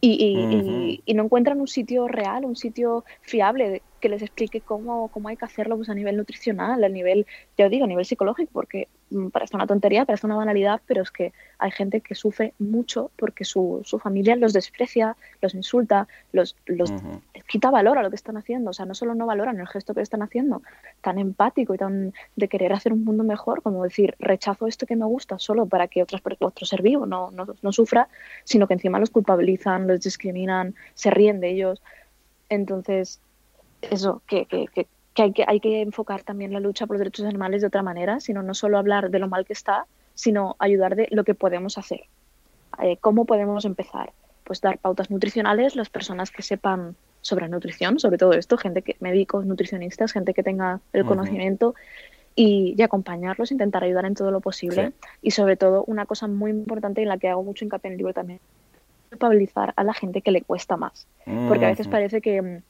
Y, y, uh -huh. y, y, no encuentran un sitio real, un sitio fiable que les explique cómo, cómo hay que hacerlo pues, a nivel nutricional, a nivel, ya os digo, a nivel psicológico, porque mm, parece una tontería, parece una banalidad, pero es que hay gente que sufre mucho porque su, su familia los desprecia, los insulta, los, los uh -huh. quita valor a lo que están haciendo. O sea, no solo no valoran el gesto que están haciendo, tan empático y tan de querer hacer un mundo mejor, como decir, rechazo esto que me gusta solo para que otras, otro ser vivo no, no, no sufra, sino que encima los culpabilizan, los discriminan, se ríen de ellos. Entonces, eso, que, que, que, que, hay que hay que enfocar también la lucha por los derechos animales de otra manera, sino no solo hablar de lo mal que está, sino ayudar de lo que podemos hacer. Eh, ¿Cómo podemos empezar? Pues dar pautas nutricionales, las personas que sepan sobre nutrición, sobre todo esto, gente que, médicos, nutricionistas, gente que tenga el uh -huh. conocimiento y, y, acompañarlos, intentar ayudar en todo lo posible. Sí. Y sobre todo, una cosa muy importante en la que hago mucho hincapié en el libro también, culpabilizar a la gente que le cuesta más. Porque a veces parece que mm,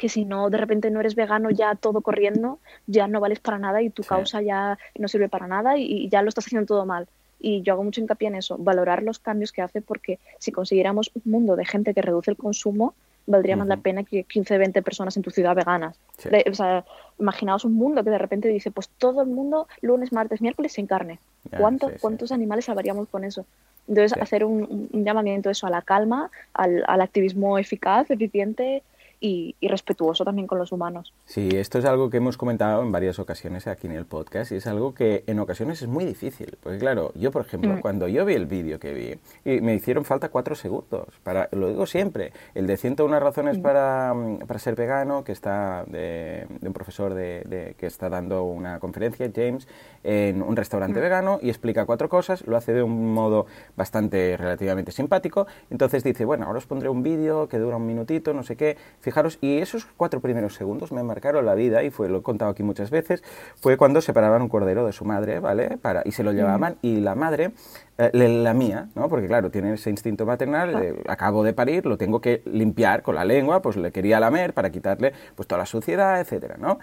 que si no, de repente no eres vegano ya todo corriendo, ya no vales para nada y tu sí. causa ya no sirve para nada y, y, ya lo estás haciendo todo mal. Y yo hago mucho hincapié en eso, valorar los cambios que hace porque si consiguiéramos un mundo de gente que reduce el consumo, valdría uh -huh. más la pena que 15, 20 personas en tu ciudad veganas. Sí. De, o sea, imaginaos un mundo que de repente dice, pues todo el mundo lunes, martes, miércoles sin carne. ¿Cuánto, sí, ¿Cuántos animales salvaríamos con eso? Entonces, hacer un, un, llamamiento eso a la calma, al, al activismo eficaz, eficiente y, respetuoso también con los humanos. Sí, esto es algo que hemos comentado en varias ocasiones aquí en el podcast y es algo que en ocasiones es muy difícil. Porque claro, yo por ejemplo, mm. cuando yo vi el vídeo que vi, y me hicieron falta cuatro segundos, para, lo digo siempre, el de 101 razones mm. para, para, ser vegano, que está de, un profesor de, que está dando una conferencia, James, en un restaurante mm. vegano y explica cuatro cosas, lo hace de un modo bastante relativamente simpático, entonces dice, bueno, ahora os pondré un vídeo que dura un minutito, no sé qué, fijaros, y esos cuatro primeros segundos me marcaron la vida, y fue, lo he contado aquí muchas veces, fue cuando separaban un cordero de su madre, ¿vale? Para, y se lo llevaban, y la madre eh, la mía, ¿no? Porque claro, tiene ese instinto maternal, acabo de parir, lo tengo que limpiar con la lengua, pues le quería lamer para quitarle pues toda la suciedad, etcétera, ¿no?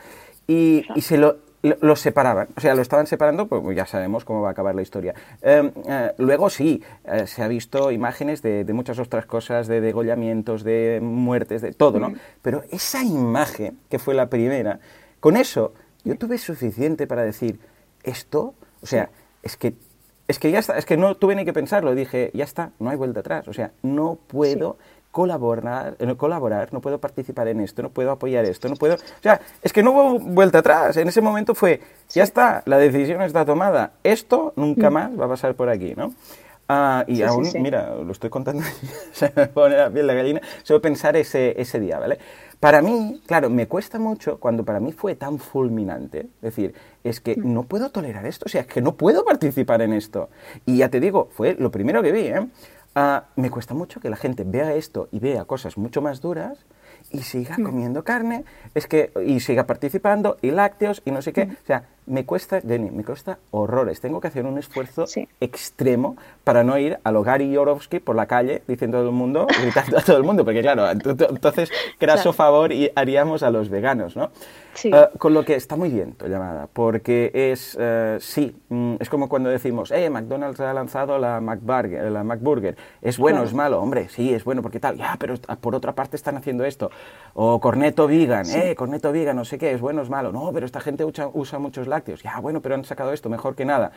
Y, y se lo, los separaban, o sea, lo estaban separando, pues ya sabemos cómo va a acabar la historia. Em, eh, luego sí, eh, se ha visto imágenes de, muchas otras cosas, de degollamientos, de muertes, de todo, ¿no? Pero esa imagen, que fue la primera, con eso yo tuve suficiente para decir, esto, o sea, es que es que ya está, es que no tuve ni que pensarlo, dije, ya está, no hay vuelta atrás, o sea, no puedo colaborar, no eh, colaborar, no puedo participar en esto, no puedo apoyar esto, no puedo... O sea, es que no hubo vuelta atrás. En ese momento fue, ya está, la decisión está tomada. Esto nunca mm. más va a pasar por aquí, ¿no? Ah, y aún, mira, lo estoy contando, se me pone la piel de gallina, solo pensar ese, ese día, ¿vale? Para mí, claro, me cuesta mucho cuando para mí fue tan fulminante. Es decir, es que mm. no puedo tolerar esto, o sea, es que no puedo participar en esto. Y ya te digo, fue lo primero que vi, ¿eh? Ah, me cuesta mucho que la gente vea esto y vea cosas mucho más duras y siga mm. comiendo carne, es que y siga participando y lácteos y no sé qué, mm. o sea, me cuesta, Jenny, me cuesta horrores. Tengo que hacer un esfuerzo extremo para no ir a lo Gary Yorovsky por la calle diciendo a todo el mundo, gritando a todo el mundo, porque claro, entonces craso favor y haríamos a los veganos, ¿no? Eh, con lo que está muy bien tu llamada, porque es, eh, sí, mm, es como cuando decimos, eh, McDonald's ha lanzado la McBurger, la McBurger, es bueno, es malo, hombre, sí, es bueno, porque tal, ya, pero por otra parte están haciendo esto, o Corneto Vegan, eh, Corneto Vegan, no sé qué, es bueno, es malo, no, pero esta gente usa, usa muchos lácteos, ya, bueno, pero han sacado esto, mejor que nada.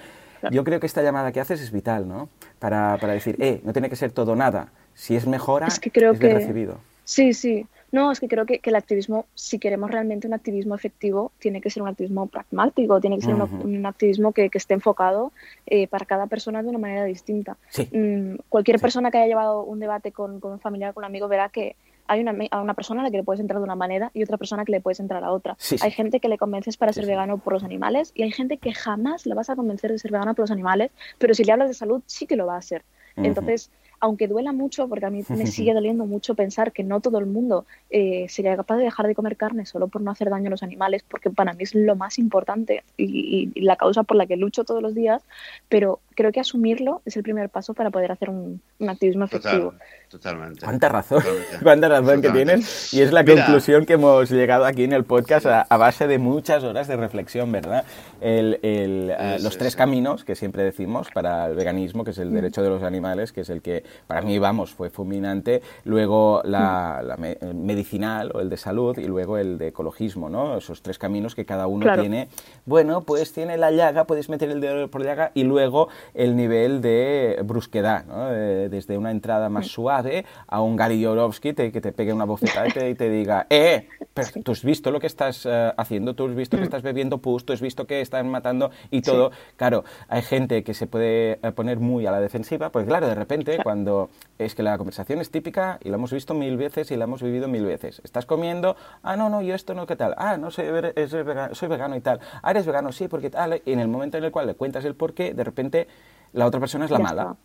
Yo creo que esta llamada que haces es vital, ¿no? Para, para decir, eh, no tiene que ser todo nada, si es mejora, es, que creo que... recibido. Sí, sí. No, es que creo que, el activismo, si queremos realmente un activismo efectivo, tiene que ser un activismo pragmático, tiene que ser un, activismo que, esté enfocado eh, para cada persona de una manera distinta. Mm, cualquier persona que haya llevado un debate con, un familiar, con un amigo, verá que hay una, una, persona a la que le puedes entrar de una manera y otra persona que le puedes entrar a otra. Hay gente que le convences para ser vegano por los animales y hay gente que jamás la vas a convencer de ser vegano por los animales, pero si le hablas de salud sí que lo va a hacer. Entonces, aunque duela mucho, porque a mí me sigue doliendo mucho pensar que no todo el mundo eh, sería capaz de dejar de comer carne solo por no hacer daño a los animales, porque para mí es lo más importante y, la causa por la que lucho todos los días, pero creo que asumirlo es el primer paso para poder hacer un, activismo efectivo. totalmente. Cuánta razón, cuánta razón que tienes. Y es la conclusión que hemos llegado aquí en el podcast a, base de muchas horas de reflexión, ¿verdad? El, eh, los tres caminos que siempre decimos para el veganismo, que es el mm. derecho de los animales, que es el que para mí, vamos, fue fulminante. Luego la, medicinal o el de salud y luego el de ecologismo, ¿no? Esos tres caminos que cada uno tiene. Bueno, pues tiene la llaga, puedes meter el dedo por la llaga y luego el nivel de brusquedad, ¿no? desde una entrada más suave a un Gary Yorovsky que te pegue una bofetada y te, te diga, ¡eh! Pero tú has visto lo que estás eh, haciendo, tú has visto que mm. estás bebiendo pus, tú has visto que están matando y todo. Claro, hay gente que se puede eh, poner muy a la defensiva, pues claro, de repente cuando es que la conversación es típica y la hemos visto mil veces y la hemos vivido mil veces. Estás comiendo, ah, no, no, yo esto no, ¿qué tal? Ah, no, soy, vegano, soy vegano y tal. Ah, eres vegano, sí, porque tal. Y en el momento en el cual le cuentas el porqué, de repente la otra persona es la mala.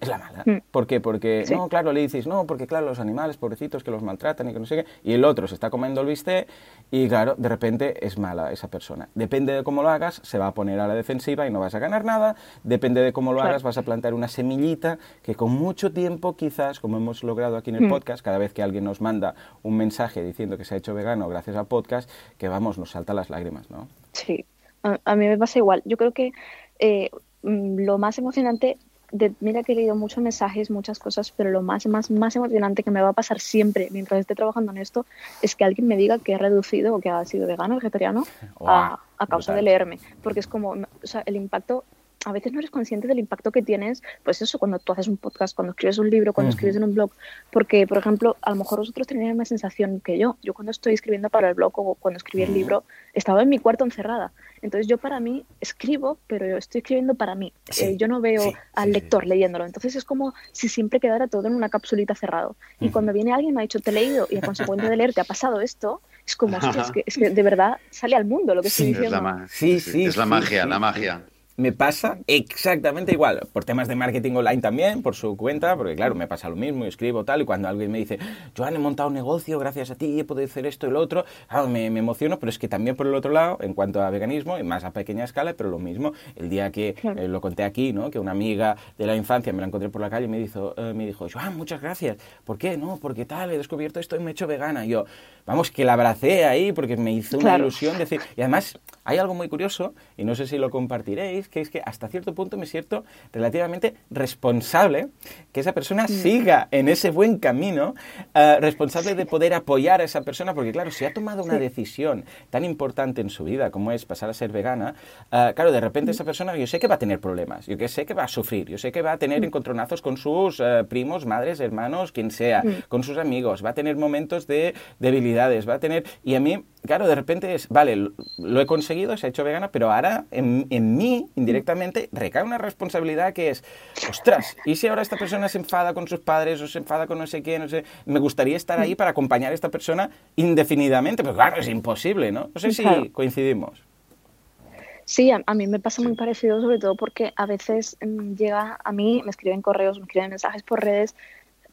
Es la mala. Mm. ¿Por qué? Porque, no, claro, le dices, no, porque claro, los animales, pobrecitos, que los maltratan y que no sé qué, y el otro se está comiendo el bistec y claro, de repente es mala esa persona. Depende de cómo lo hagas, se va a poner a la defensiva y no vas a ganar nada, depende de cómo lo hagas, vas a plantar una semillita que con mucho tiempo quizás, como hemos logrado aquí en el mm. podcast, cada vez que alguien nos manda un mensaje diciendo que se ha hecho vegano gracias al podcast, que vamos, nos salta las lágrimas, ¿no? Sí, a, mí me pasa igual. Yo creo que eh, lo más emocionante mira que he leído muchos mensajes, muchas cosas, pero lo más, más, más emocionante que me va a pasar siempre mientras esté trabajando en esto es que alguien me diga que he reducido o que ha sido vegano, vegetariano, a, causa de leerme. Porque es como, o sea, el impacto a veces no eres consciente del impacto que tienes, pues eso, cuando tú haces un podcast, cuando escribes un libro, cuando escribes en un blog, porque, por ejemplo, a lo mejor vosotros tenéis la misma sensación que yo. Yo cuando estoy escribiendo para el blog o cuando escribí el libro, estaba en mi cuarto encerrada. Entonces yo para mí escribo, pero yo estoy escribiendo para mí. Eh, yo no veo al lector leyéndolo. Entonces es como si siempre quedara todo en una capsulita cerrado. Y cuando viene alguien y me ha dicho, te he leído, y a consecuencia de leer te ha pasado esto, es como, es que, es que de verdad sale al mundo lo que estoy diciendo. Es la, sí, sí, es la magia, la magia me pasa exactamente igual. Por temas de marketing online también, por su cuenta, porque claro, me pasa lo mismo, y escribo tal, y cuando alguien me dice, Joan, he montado un negocio gracias a ti, he podido hacer esto y lo otro, me, emociono, pero es que también por el otro lado, en cuanto a veganismo, y más a pequeña escala, pero lo mismo, el día que eh, lo conté aquí, ¿no? que una amiga de la infancia me la encontré por la calle y me dijo, eh, me dijo Joan, muchas gracias. ¿Por qué? No, porque tal, he descubierto esto y me he hecho vegana. Y yo, vamos, que la abracé ahí porque me hizo una ilusión decir, y además hay algo muy curioso, y no sé si lo compartiréis, que es que hasta cierto punto me siento relativamente responsable que esa persona mm. siga en ese buen camino, eh, responsable de poder apoyar a esa persona, porque claro, si ha tomado una decisión tan importante en su vida como es pasar a ser vegana, eh, claro, de repente esa persona yo sé que va a tener problemas, yo que sé que va a sufrir, yo sé que va a tener mm. encontronazos con sus eh, primos, madres, hermanos, quien sea, mm. con sus amigos, va a tener momentos de va a tener... Y a mí claro, de repente es, vale, lo he conseguido, se ha hecho vegana, pero ahora en, en, mí, indirectamente, recae una responsabilidad que es, ostras, ¿y si ahora esta persona se enfada con sus padres o se enfada con no sé qué, no sé, me gustaría estar ahí para acompañar a esta persona indefinidamente, pero claro, es imposible, ¿no? No sé si coincidimos. Sí, a, mí me pasa muy parecido, sobre todo porque a veces mm, llega a mí, me escriben correos, me escriben mensajes por redes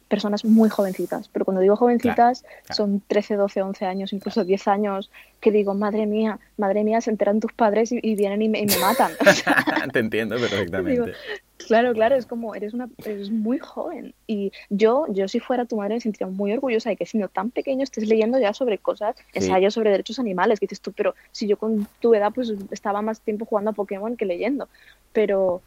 personas muy jovencitas, pero cuando digo jovencitas son 13, 12, 11 años, incluso 10 años, que digo, madre mía, madre mía, se enteran tus padres y, vienen y me, matan. Te entiendo perfectamente. claro, claro, es como, eres, una, eres muy joven. Y yo, yo si fuera tu madre me sentiría muy orgullosa de que siendo tan pequeño estés leyendo ya sobre cosas, ensayos sobre derechos animales, que dices tú, pero si yo con tu edad pues estaba más tiempo jugando a Pokémon que leyendo pero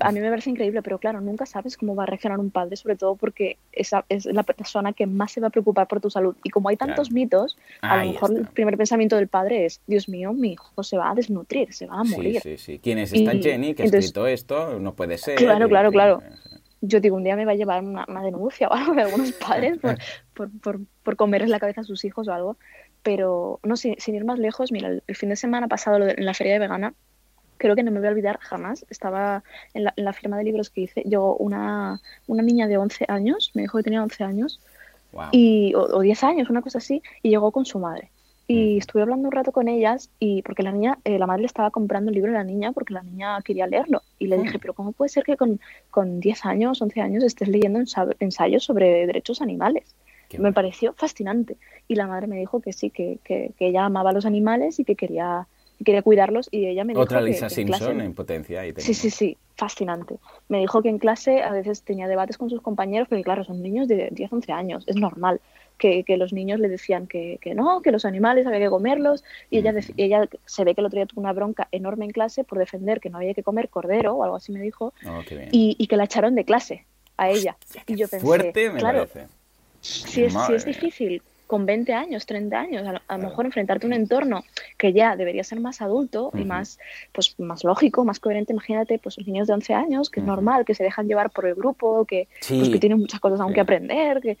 a mí me parece increíble, pero claro, nunca sabes cómo va a reaccionar un padre, sobre todo porque esa es la persona que más se va a preocupar por tu salud. Y como hay tantos mitos, a lo mejor el primer pensamiento del padre es, Dios mío, mi hijo se va a desnutrir, se va a morir. Sí, sí, sí. ¿Quién es esta Jenny que ha escrito esto? No puede ser. Claro, claro, claro. Yo digo, un día me va a llevar una, denuncia o algo de algunos padres por, por, por, comerles la cabeza a sus hijos o algo. Pero, no, sin, sin ir más lejos, mira, el, fin de semana pasado en la feria de vegana, creo que no me voy a olvidar jamás. Estaba en la, firma de libros que hice. Llegó una, una niña de 11 años, me dijo que tenía 11 años, y, o, 10 años, una cosa así, y llegó con su madre. Y mm. estuve hablando un rato con ellas, y porque la niña, eh, la madre le estaba comprando el libro a la niña porque la niña quería leerlo. Y le dije, mm. pero ¿cómo puede ser que con, con 10 años, 11 años estés leyendo ensayos sobre derechos animales? me pareció fascinante. Y la madre me dijo que sí, que, que, que ella amaba a los animales y que quería quería cuidarlos y ella me dijo Otra Lisa que, Simpson en, potencia. sí, sí, sí, fascinante. Me dijo que en clase a veces tenía debates con sus compañeros, porque claro, son niños de 10, 11 años, es normal. Que, que los niños le decían que, que, no, que los animales había que comerlos, y ella, ella se ve que el otro día tuvo una bronca enorme en clase por defender que no había que comer cordero, o algo así me dijo, oh, y, y, que la echaron de clase a ella. y yo pensé, fuerte me claro, parece. Si es, si es difícil con 20 años, 30 años, a, lo mejor enfrentarte a un entorno que ya debería ser más adulto y más, pues, más lógico, más coherente, imagínate, pues los niños de 11 años, que es normal, que se dejan llevar por el grupo, que, pues, que tienen muchas cosas aún que aprender, que...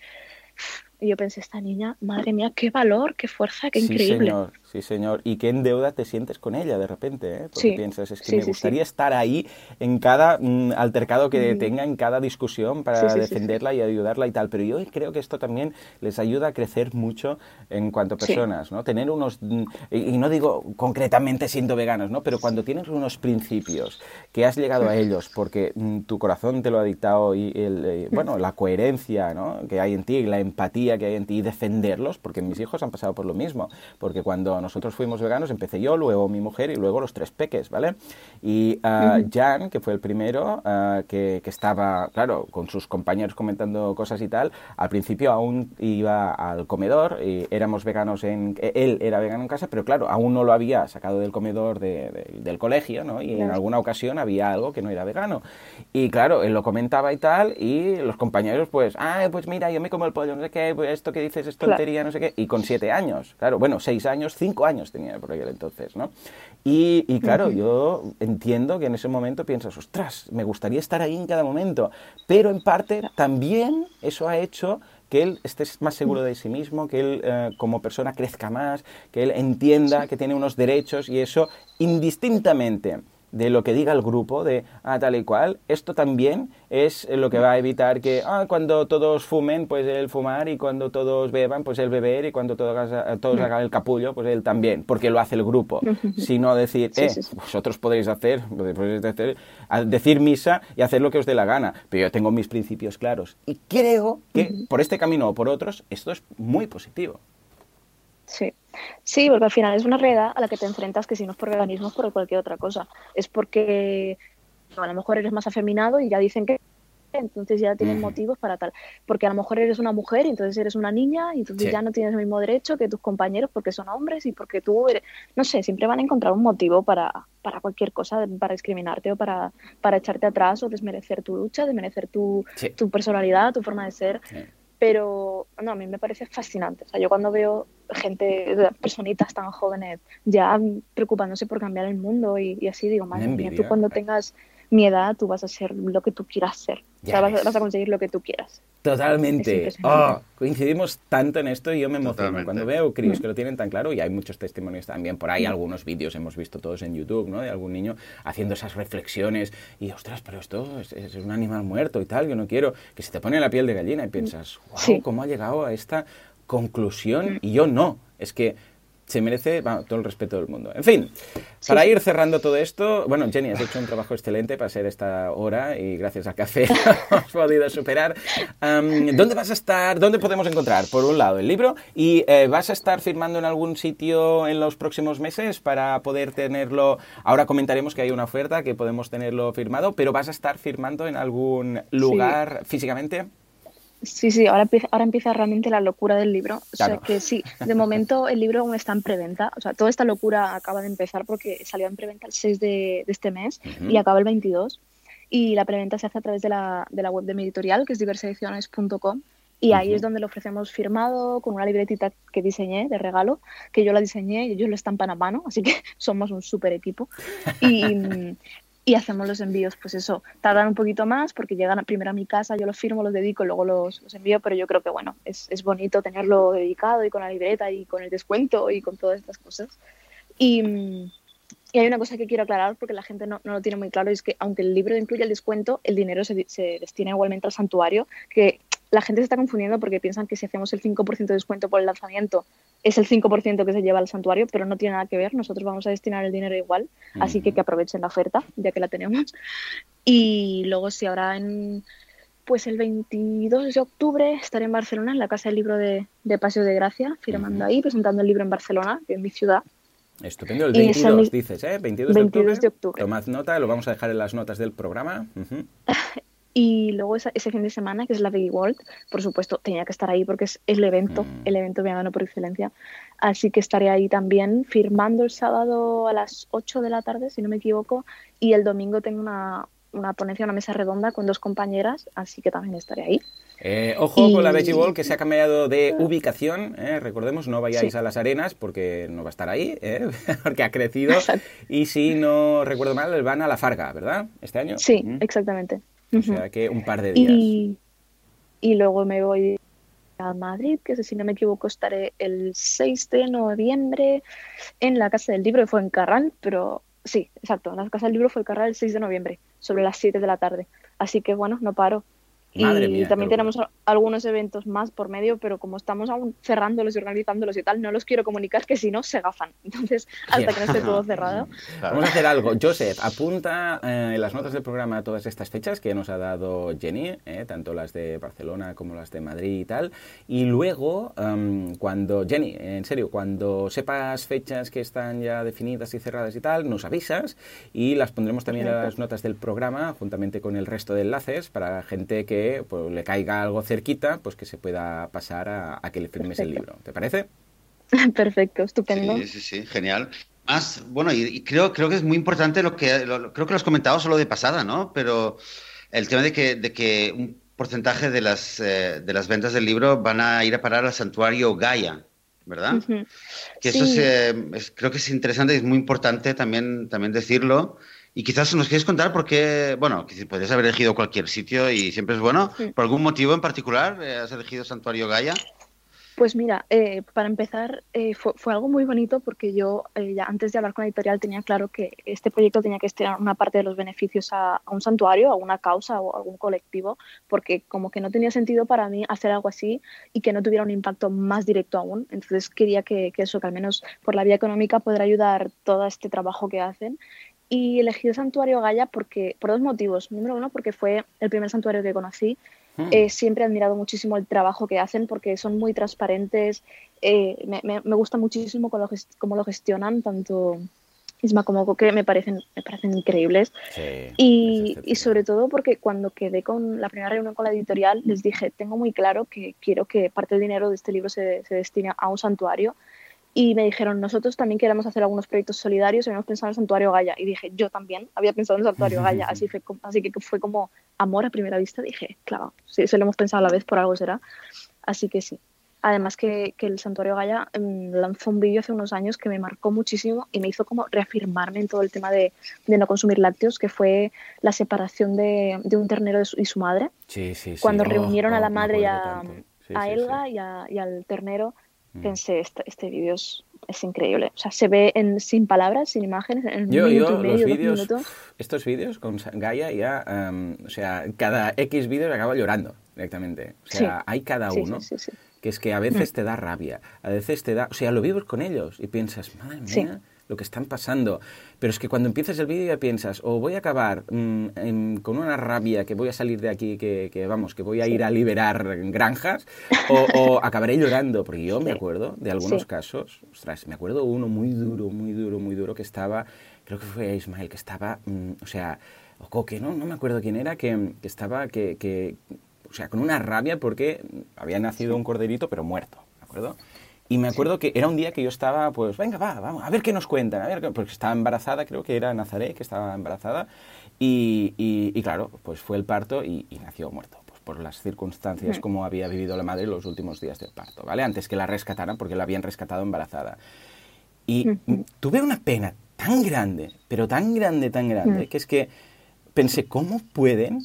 Y yo pensé, esta niña, madre mía, qué valor, qué fuerza, qué increíble. Sí, señor. Y qué en deuda te sientes con ella de repente, ¿eh? Porque piensas, es que me gustaría estar ahí en cada mm, altercado que tenga, en cada discusión para defenderla y ayudarla y tal. Pero yo creo que esto también les ayuda a crecer mucho en cuanto a personas, ¿no? Tener unos, mm, y no digo concretamente siendo veganos, ¿no? Pero cuando tienes unos principios que has llegado a ellos porque mm, tu corazón te lo ha dictado y, el, eh, bueno, la coherencia, ¿no? Que hay en ti, la empatía que hay en ti y defenderlos, porque mis hijos han pasado por lo mismo. Porque cuando nosotros fuimos veganos, empecé yo, luego mi mujer y luego los tres peques, ¿vale? Y uh, Jan, que fue el primero, uh, que, que, estaba, claro, con sus compañeros comentando cosas y tal, al principio aún iba al comedor, y éramos veganos en... Él era vegano en casa, pero claro, aún no lo había sacado del comedor de, del colegio, ¿no? Y en alguna ocasión había algo que no era vegano. Y claro, él lo comentaba y tal, y los compañeros, pues, ah, pues mira, yo me como el pollo, no sé qué, pues esto que dices es tontería, no sé qué, y con siete años, claro, bueno, seis años, cinco 25 años tenía por aquel entonces, ¿no? Y, y claro, yo entiendo que en ese momento piensas, ostras, me gustaría estar ahí en cada momento, pero en parte también eso ha hecho que él esté más seguro de sí mismo, que él eh, como persona crezca más, que él entienda que tiene unos derechos y eso indistintamente de lo que diga el grupo, de ah, tal y cual, esto también es lo que va a evitar que ah, cuando todos fumen, pues él fumar, y cuando todos beban, pues él beber, y cuando todos, todos mm. hagan el capullo, pues él también, porque lo hace el grupo. Sino decir, eh, vosotros podéis hacer, podéis hacer, decir misa y hacer lo que os dé la gana, pero yo tengo mis principios claros. Y creo que por este camino o por otros, esto es muy positivo. Sí. Sí, porque al final es una realidad a la que te enfrentas que si no es por veganismo es por cualquier otra cosa. Es porque a lo mejor eres más afeminado y ya dicen que entonces ya tienes motivos para tal. Porque a lo mejor eres una mujer y entonces eres una niña y entonces ya no tienes el mismo derecho que tus compañeros porque son hombres y porque tú eres... No sé, siempre van a encontrar un motivo para, para cualquier cosa, para discriminarte o para, para echarte atrás o desmerecer tu lucha, desmerecer tu, tu personalidad, tu forma de ser pero no, a mí me parece fascinante. O sea, yo cuando veo gente, personitas tan jóvenes ya preocupándose por cambiar el mundo y, así digo, madre mía, tú cuando tengas mi edad, tú vas a ser lo que tú quieras ser. o sea, vas, a conseguir lo que tú quieras. Totalmente. Oh, coincidimos tanto en esto y yo me emociono. Cuando veo críos mm. que lo tienen tan claro, y hay muchos testimonios también por ahí, mm. algunos vídeos hemos visto todos en YouTube, ¿no? De algún niño haciendo esas reflexiones y, ostras, pero esto es, un animal muerto y tal, yo no quiero. Que se te pone la piel de gallina y piensas, wow, ¿cómo ha llegado a esta conclusión? Y yo no. Es que se merece todo el respeto del mundo. En fin, para ir cerrando todo esto, bueno, Jenny, has hecho un trabajo excelente para ser esta hora y gracias al café has podido superar. ¿Dónde vas a estar? ¿Dónde podemos encontrar? Por un lado, el libro y eh, vas a estar firmando en algún sitio en los próximos meses para poder tenerlo. Ahora comentaremos que hay una oferta que podemos tenerlo firmado, pero vas a estar firmando en algún lugar físicamente. Sí, sí, ahora empieza, ahora empieza realmente la locura del libro. O sea que sí, de momento el libro aún está en preventa. O sea, toda esta locura acaba de empezar porque salió en preventa el 6 de, este mes y acaba el 22. Y la preventa se hace a través de la, de la web de mi editorial, que es diversediciones.com. Y ahí es donde lo ofrecemos firmado con una libretita que diseñé de regalo, que yo la diseñé y ellos lo estampan a mano, así que somos un súper equipo. Y, y hacemos los envíos, pues eso, tardan un poquito más porque llegan primero a mi casa, yo los firmo, los dedico luego los, los envío, pero yo creo que bueno, es, es, bonito tenerlo dedicado y con la libreta y con el descuento y con todas estas cosas. Y, y hay una cosa que quiero aclarar porque la gente no, no, lo tiene muy claro, es que aunque el libro incluye el descuento, el dinero se, se destina igualmente al santuario, que la gente se está confundiendo porque piensan que si hacemos el 5% de descuento por el lanzamiento es el 5% que se lleva al santuario, pero no tiene nada que ver. Nosotros vamos a destinar el dinero igual, así que que aprovechen la oferta, ya que la tenemos. Y luego, si ahora en pues el 22 de octubre estaré en Barcelona, en la Casa del Libro de, de Paseo de Gracia, firmando ahí, presentando el libro en Barcelona, que es mi ciudad. Estupendo, el 22 dices, ¿eh? 22, de, octubre. Tomad nota, lo vamos a dejar en las notas del programa. Y luego ese, fin de semana, que es la Big World, por supuesto, tenía que estar ahí porque es el evento, mm. el evento vegano por excelencia. Así que estaré ahí también firmando el sábado a las 8 de la tarde, si no me equivoco, y el domingo tengo una, una ponencia, una mesa redonda con dos compañeras, así que también estaré ahí. Eh, ojo con la Veggie Ball que se ha cambiado de ubicación. Eh, recordemos, no vayáis a las arenas porque no va a estar ahí, eh, porque ha crecido. Y si no recuerdo mal, van a la Farga, ¿verdad? Este año. Sí, exactamente. O sea que un par de días. Y, y luego me voy a Madrid, que si no me equivoco estaré el 6 de noviembre en la Casa del Libro, fue en Carral, pero sí, exacto, en la Casa del Libro fue en Carral el 6 de noviembre, sobre las 7 de la tarde. Así que bueno, no paro y también tenemos algunos eventos más por medio, pero como estamos aún cerrándolos y organizándolos y tal, no los quiero comunicar que si no se gafan. Entonces, hasta que no esté todo cerrado. Vamos a hacer algo. Joseph, apunta eh, en las notas del programa todas estas fechas que nos ha dado Jenny, eh, tanto las de Barcelona como las de Madrid y tal. Y luego, em, cuando, Jenny, en serio, cuando sepas fechas que están ya definidas y cerradas y tal, nos avisas y las pondremos también en las notas del programa, juntamente con el resto de enlaces, para gente que pues, le caiga algo cerquita, pues que se pueda pasar a, que le firmes el libro. ¿Te parece? Perfecto, estupendo. Sí, sí, sí, genial. Más, bueno, y, creo, creo que es muy importante lo que creo que lo has comentado solo de pasada, ¿no? Pero el tema de que, de que un porcentaje de las, eh, de las ventas del libro van a ir a parar al santuario Gaia, ¿verdad? Que eso es, creo que es interesante y es muy importante también, también decirlo. Y quizás nos quieres contar por qué, bueno, puedes haber elegido cualquier sitio y siempre es bueno. ¿Por algún motivo en particular eh, has elegido Santuario Gaia? Pues mira, eh, para empezar, eh, fue, algo muy bonito porque yo eh, ya antes de hablar con la editorial tenía claro que este proyecto tenía que destinar una parte de los beneficios a, un santuario, a una causa o a algún colectivo, porque como que no tenía sentido para mí hacer algo así y que no tuviera un impacto más directo aún. Entonces quería que, eso, que al menos por la vía económica, pudiera ayudar todo este trabajo que hacen. Y elegí el santuario Gaia porque, por dos motivos. Número uno, porque fue el primer santuario que conocí. Eh, siempre he admirado muchísimo el trabajo que hacen porque son muy transparentes. Eh, me, gusta muchísimo cómo lo, gestionan, tanto Isma como Coque me parecen, me parecen increíbles. y, sobre todo porque cuando quedé con la primera reunión con la editorial, les dije, tengo muy claro que quiero que parte del dinero de este libro se, se destine a un santuario y me dijeron, nosotros también queremos hacer algunos proyectos solidarios y habíamos pensado en el Santuario Gaia. Y dije, yo también había pensado en el Santuario Gaia. Así, fue, así que fue como amor a primera vista. Dije, claro, sí, se lo hemos pensado a la vez, por algo será. Así que sí. Además que, que el Santuario Gaia em, lanzó un vídeo hace unos años que me marcó muchísimo y me hizo como reafirmarme en todo el tema de, de no consumir lácteos, que fue la separación de, de un ternero y su madre. Sí, sí, sí. Cuando oh, reunieron a oh, la madre y a, a Elga y, y al ternero. Pensé, este, este vídeo es, increíble. O sea, se ve en, sin palabras, sin imágenes, en un yo, yo, medio, los vídeos, Estos vídeos con Gaia ya, em, o sea, cada X vídeo acaba llorando directamente. O sea, hay cada uno. que es que a veces mm. te da rabia, a veces te da, o sea, lo vives con ellos y piensas, madre mía, lo que están pasando. Pero es que cuando empiezas el vídeo ya piensas, o voy a acabar mm, con una rabia que voy a salir de aquí, que, que vamos, que voy a ir a liberar granjas, o, acabaré llorando. Porque yo me acuerdo de algunos casos, ostras, me acuerdo uno muy duro, muy duro, muy duro, que estaba, creo que fue Ismael, que estaba, mm, o sea, o Coque, ¿no? No me acuerdo quién era, que, que estaba, que, que, o sea, con una rabia porque había nacido un corderito, pero muerto, ¿de acuerdo? Y me acuerdo que era un día que yo estaba, pues, venga, va, vamos, a ver qué nos cuentan, a ver, porque estaba embarazada, creo que era Nazaret, que estaba embarazada, y, y, claro, pues fue el parto y, nació muerto, pues por las circunstancias como había vivido la madre los últimos días del parto, ¿vale? Antes que la rescataran, porque la habían rescatado embarazada. Y tuve una pena tan grande, pero tan grande, tan grande, que es que pensé, ¿cómo pueden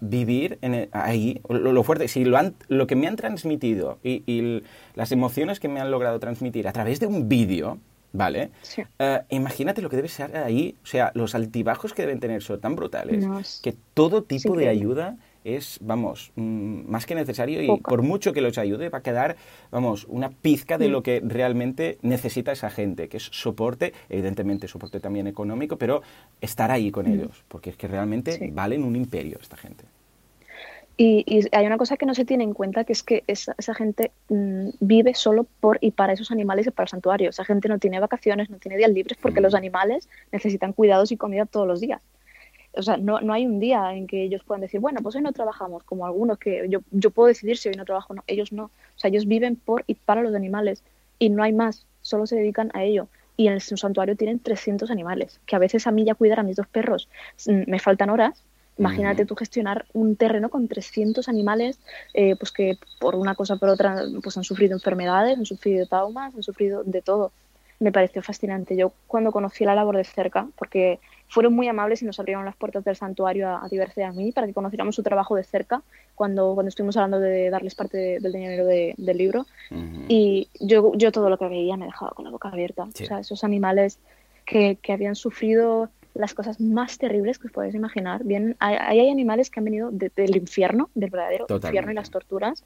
vivir en ahí, lo, fuerte, si lo, han, lo que me han transmitido y, las emociones que me han logrado transmitir a través de un vídeo, ¿vale? Eh, imagínate lo que debe ser ahí, o sea, los altibajos que deben tener son tan brutales que todo tipo de ayuda es, vamos, mm, más que necesario y por mucho que los ayude va a quedar, vamos, una pizca de mm. lo que realmente necesita esa gente, que es soporte, evidentemente soporte también económico, pero estar ahí con mm. ellos, porque es que realmente valen un imperio esta gente. Y, hay una cosa que no se tiene en cuenta, que es que esa, gente vive solo por y para esos animales y para el santuario. Esa gente no tiene vacaciones, no tiene días libres, porque los animales necesitan cuidados y comida todos los días o sea, no, no hay un día en que ellos puedan decir, bueno, pues hoy no trabajamos, como algunos que yo, yo puedo decidir si hoy no trabajo o no, ellos no. O sea, ellos viven por y para los animales y no hay más, solo se dedican a ello. Y en el santuario tienen 300 animales, que a veces a mí ya cuidar a mis dos perros mm, me faltan horas. Imagínate tú gestionar un terreno con 300 animales, eh, pues que por una cosa o por otra pues han sufrido enfermedades, han sufrido traumas, han sufrido de todo. Me pareció fascinante. Yo cuando conocí la labor de cerca, porque fueron muy amables y nos abrieron las puertas del santuario a, a y a mí para que conociéramos su trabajo de cerca cuando, cuando estuvimos hablando de darles parte del dinero del libro. Y yo, yo todo lo que veía me dejaba con la boca abierta. O sea, esos animales que, que, habían sufrido las cosas más terribles que os podéis imaginar. Bien, hay, hay animales que han venido del infierno, del verdadero infierno y las torturas,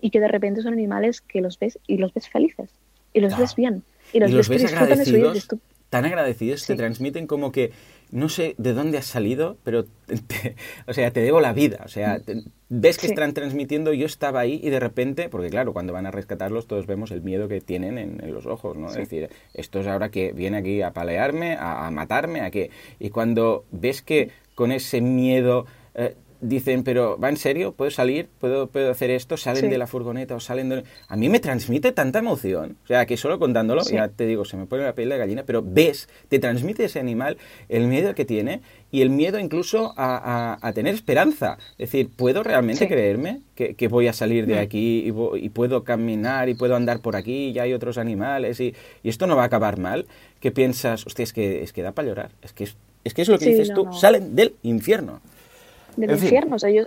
y que de repente son animales que los ves y los ves felices, y los ves bien, y los, ves, agradecidos, tan agradecidos, te transmiten como que no sé de dónde has salido, pero te, o sea, te debo la vida. O sea, ves que están transmitiendo, yo estaba ahí y de repente, porque claro, cuando van a rescatarlos todos vemos el miedo que tienen en, los ojos, ¿no? Es decir, esto es ahora que viene aquí a palearme, a, matarme, a qué. Y cuando ves que con ese miedo... Eh, dicen, pero ¿va en serio? ¿Puedo salir? ¿Puedo, puedo hacer esto? ¿Salen de la furgoneta o salen de...? A mí me transmite tanta emoción. O sea, que solo contándolo, ya te digo, se me pone la piel de gallina, pero ves, te transmite ese animal el miedo que tiene y el miedo incluso a, a, tener esperanza. Es decir, ¿puedo realmente creerme que, que, voy a salir de mm. aquí y, y, puedo caminar y puedo andar por aquí y ya hay otros animales y, y esto no va a acabar mal? Que piensas, hostia, es que, es que da para llorar. Es que es, es, que es lo que dices tú, salen del infierno. Del infierno, o sea, ellos,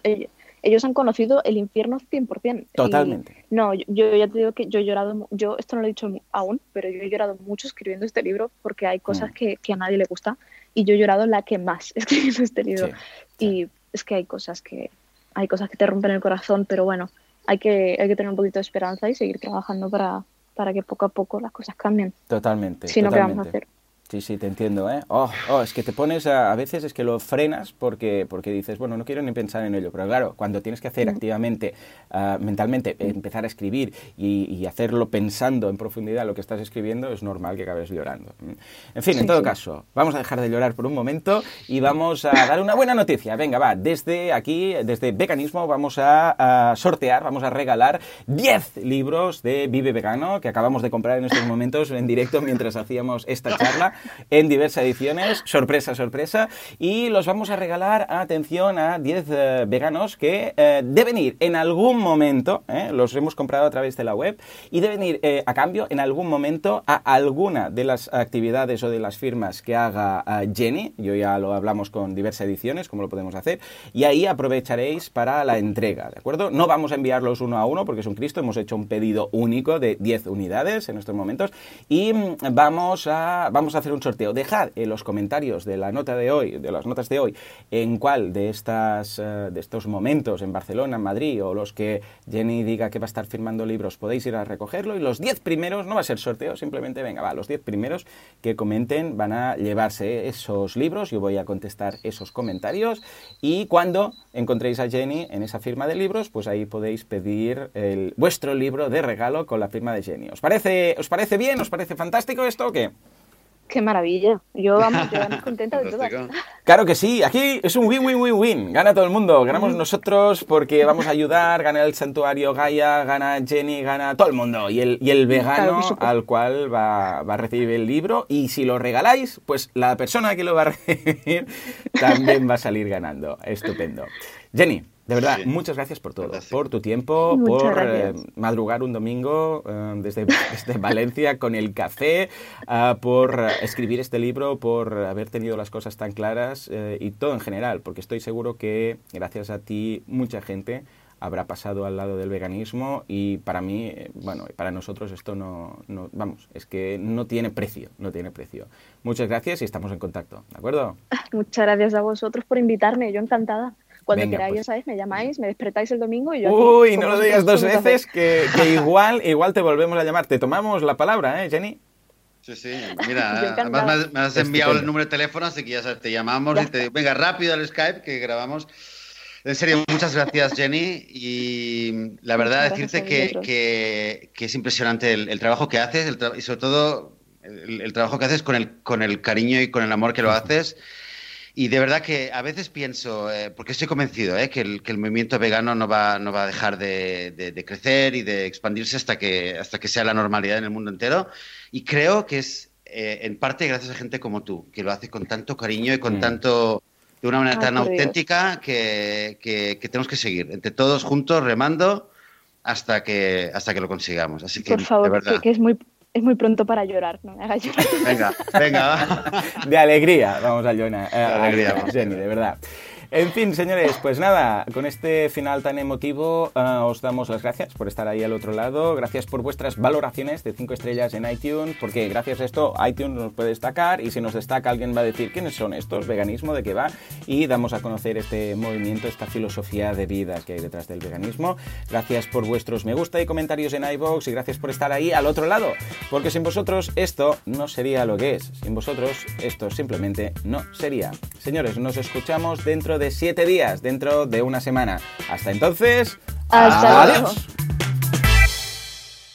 ellos, han conocido el infierno 100%. Totalmente. no, yo, ya te digo que yo he llorado, yo esto no lo he dicho aún, pero yo he llorado mucho escribiendo este libro porque hay cosas mm. que, que a nadie le gusta y yo he llorado la que más escribiendo este libro. Y es que hay cosas que hay cosas que te rompen el corazón, pero bueno, hay que, hay que tener un poquito de esperanza y seguir trabajando para, para que poco a poco las cosas cambien. Totalmente. Si no, ¿qué vamos a hacer? Sí, sí, te entiendo, ¿eh? Oh, oh, es que te pones a, a, veces es que lo frenas porque, porque dices, bueno, no quiero ni pensar en ello, pero claro, cuando tienes que hacer activamente, uh, mentalmente, empezar a escribir y, y, hacerlo pensando en profundidad lo que estás escribiendo, es normal que acabes llorando. En fin, en todo caso, vamos a dejar de llorar por un momento y vamos a dar una buena noticia. Venga, va, desde aquí, desde Veganismo, vamos a, a sortear, vamos a regalar 10 libros de Vive Vegano que acabamos de comprar en estos momentos en directo mientras hacíamos esta charla en diversas ediciones, sorpresa, sorpresa, y los vamos a regalar, atención, a 10 eh, veganos que eh, deben ir en algún momento, eh, los hemos comprado a través de la web, y deben ir eh, a cambio en algún momento a alguna de las actividades o de las firmas que haga Jenny, yo ya lo hablamos con diversas ediciones, cómo lo podemos hacer, y ahí aprovecharéis para la entrega, ¿de acuerdo? No vamos a enviarlos uno a uno porque es un Cristo, hemos hecho un pedido único de 10 unidades en estos momentos, y mm, vamos a, vamos a hacer un sorteo. Dejad en los comentarios de la nota de hoy, de las notas de hoy, en cuál de estas uh, de estos momentos en Barcelona, en Madrid o los que Jenny diga que va a estar firmando libros, podéis ir a recogerlo y los 10 primeros no va a ser sorteo, simplemente venga, va, los 10 primeros que comenten van a llevarse esos libros, yo voy a contestar esos comentarios y cuando encontréis a Jenny en esa firma de libros, pues ahí podéis pedir el, vuestro libro de regalo con la firma de Jenny. ¿Os parece, ¿Os parece bien? ¿Os parece fantástico esto o qué? Qué maravilla. Yo, vamos, yo más contenta de todo. Claro que sí. Aquí es un win-win-win-win. Gana todo el mundo. Ganamos nosotros porque vamos a ayudar. Gana el santuario Gaia, gana Jenny, gana todo el mundo. Y el, y el vegano claro, al cual va, va, a recibir el libro. Y si lo regaláis, pues la persona que lo va a recibir también va a salir ganando. Estupendo. Jenny, de verdad, sí. muchas gracias por todo, gracias. por tu tiempo, muchas por eh, madrugar un domingo eh, desde, desde Valencia con el café, uh, por escribir este libro, por haber tenido las cosas tan claras eh, y todo en general, porque estoy seguro que gracias a ti mucha gente habrá pasado al lado del veganismo y para mí, eh, bueno, para nosotros esto no, no, vamos, es que no tiene precio, no tiene precio. Muchas gracias y estamos en contacto, ¿de acuerdo? Muchas gracias a vosotros por invitarme, yo encantada. Cuando Venga, queráis, pues. ¿sabes? Me llamáis, me despertáis el domingo y yo... Uy, no lo digas dos veces, que, que, igual, igual te volvemos a llamar. Te tomamos la palabra, ¿eh, Jenny? Sí, sí, mira, además me has, enviado el número de teléfono, así que ya sabes, te llamamos ya y te... Venga, rápido al Skype que grabamos. En serio, muchas gracias, Jenny. Y la verdad, decirte que, que, que, es impresionante el, el trabajo que haces el tra y sobre todo el, el, trabajo que haces con el, con el cariño y con el amor que lo haces. Y de verdad que a veces pienso, eh, porque estoy convencido eh, que, el, que, el, movimiento vegano no va, no va a dejar de, de, de, crecer y de expandirse hasta que, hasta que sea la normalidad en el mundo entero. Y creo que es eh, en parte gracias a gente como tú, que lo hace con tanto cariño y con mm. tanto de una manera oh, tan auténtica que, que, que, tenemos que seguir, entre todos juntos, remando hasta que, hasta que lo consigamos. Así que, Por favor, que, que, es muy, es muy pronto para llorar, no me hagas llorar. Venga, venga. De alegría, vamos a llorar. Eh, de alegría, vamos. Jenny, de verdad. En fin, señores, pues nada, con este final tan emotivo uh, os damos las gracias por estar ahí al otro lado. Gracias por vuestras valoraciones de 5 estrellas en iTunes, porque gracias a esto iTunes nos puede destacar y si nos destaca alguien va a decir quiénes son estos, veganismo, de qué va, y damos a conocer este movimiento, esta filosofía de vida que hay detrás del veganismo. Gracias por vuestros me gusta y comentarios en iVoox y gracias por estar ahí al otro lado, porque sin vosotros esto no sería lo que es. Sin vosotros esto simplemente no sería. Señores, nos escuchamos dentro de de siete días, dentro de una semana. Hasta entonces, Hasta adiós. Luego.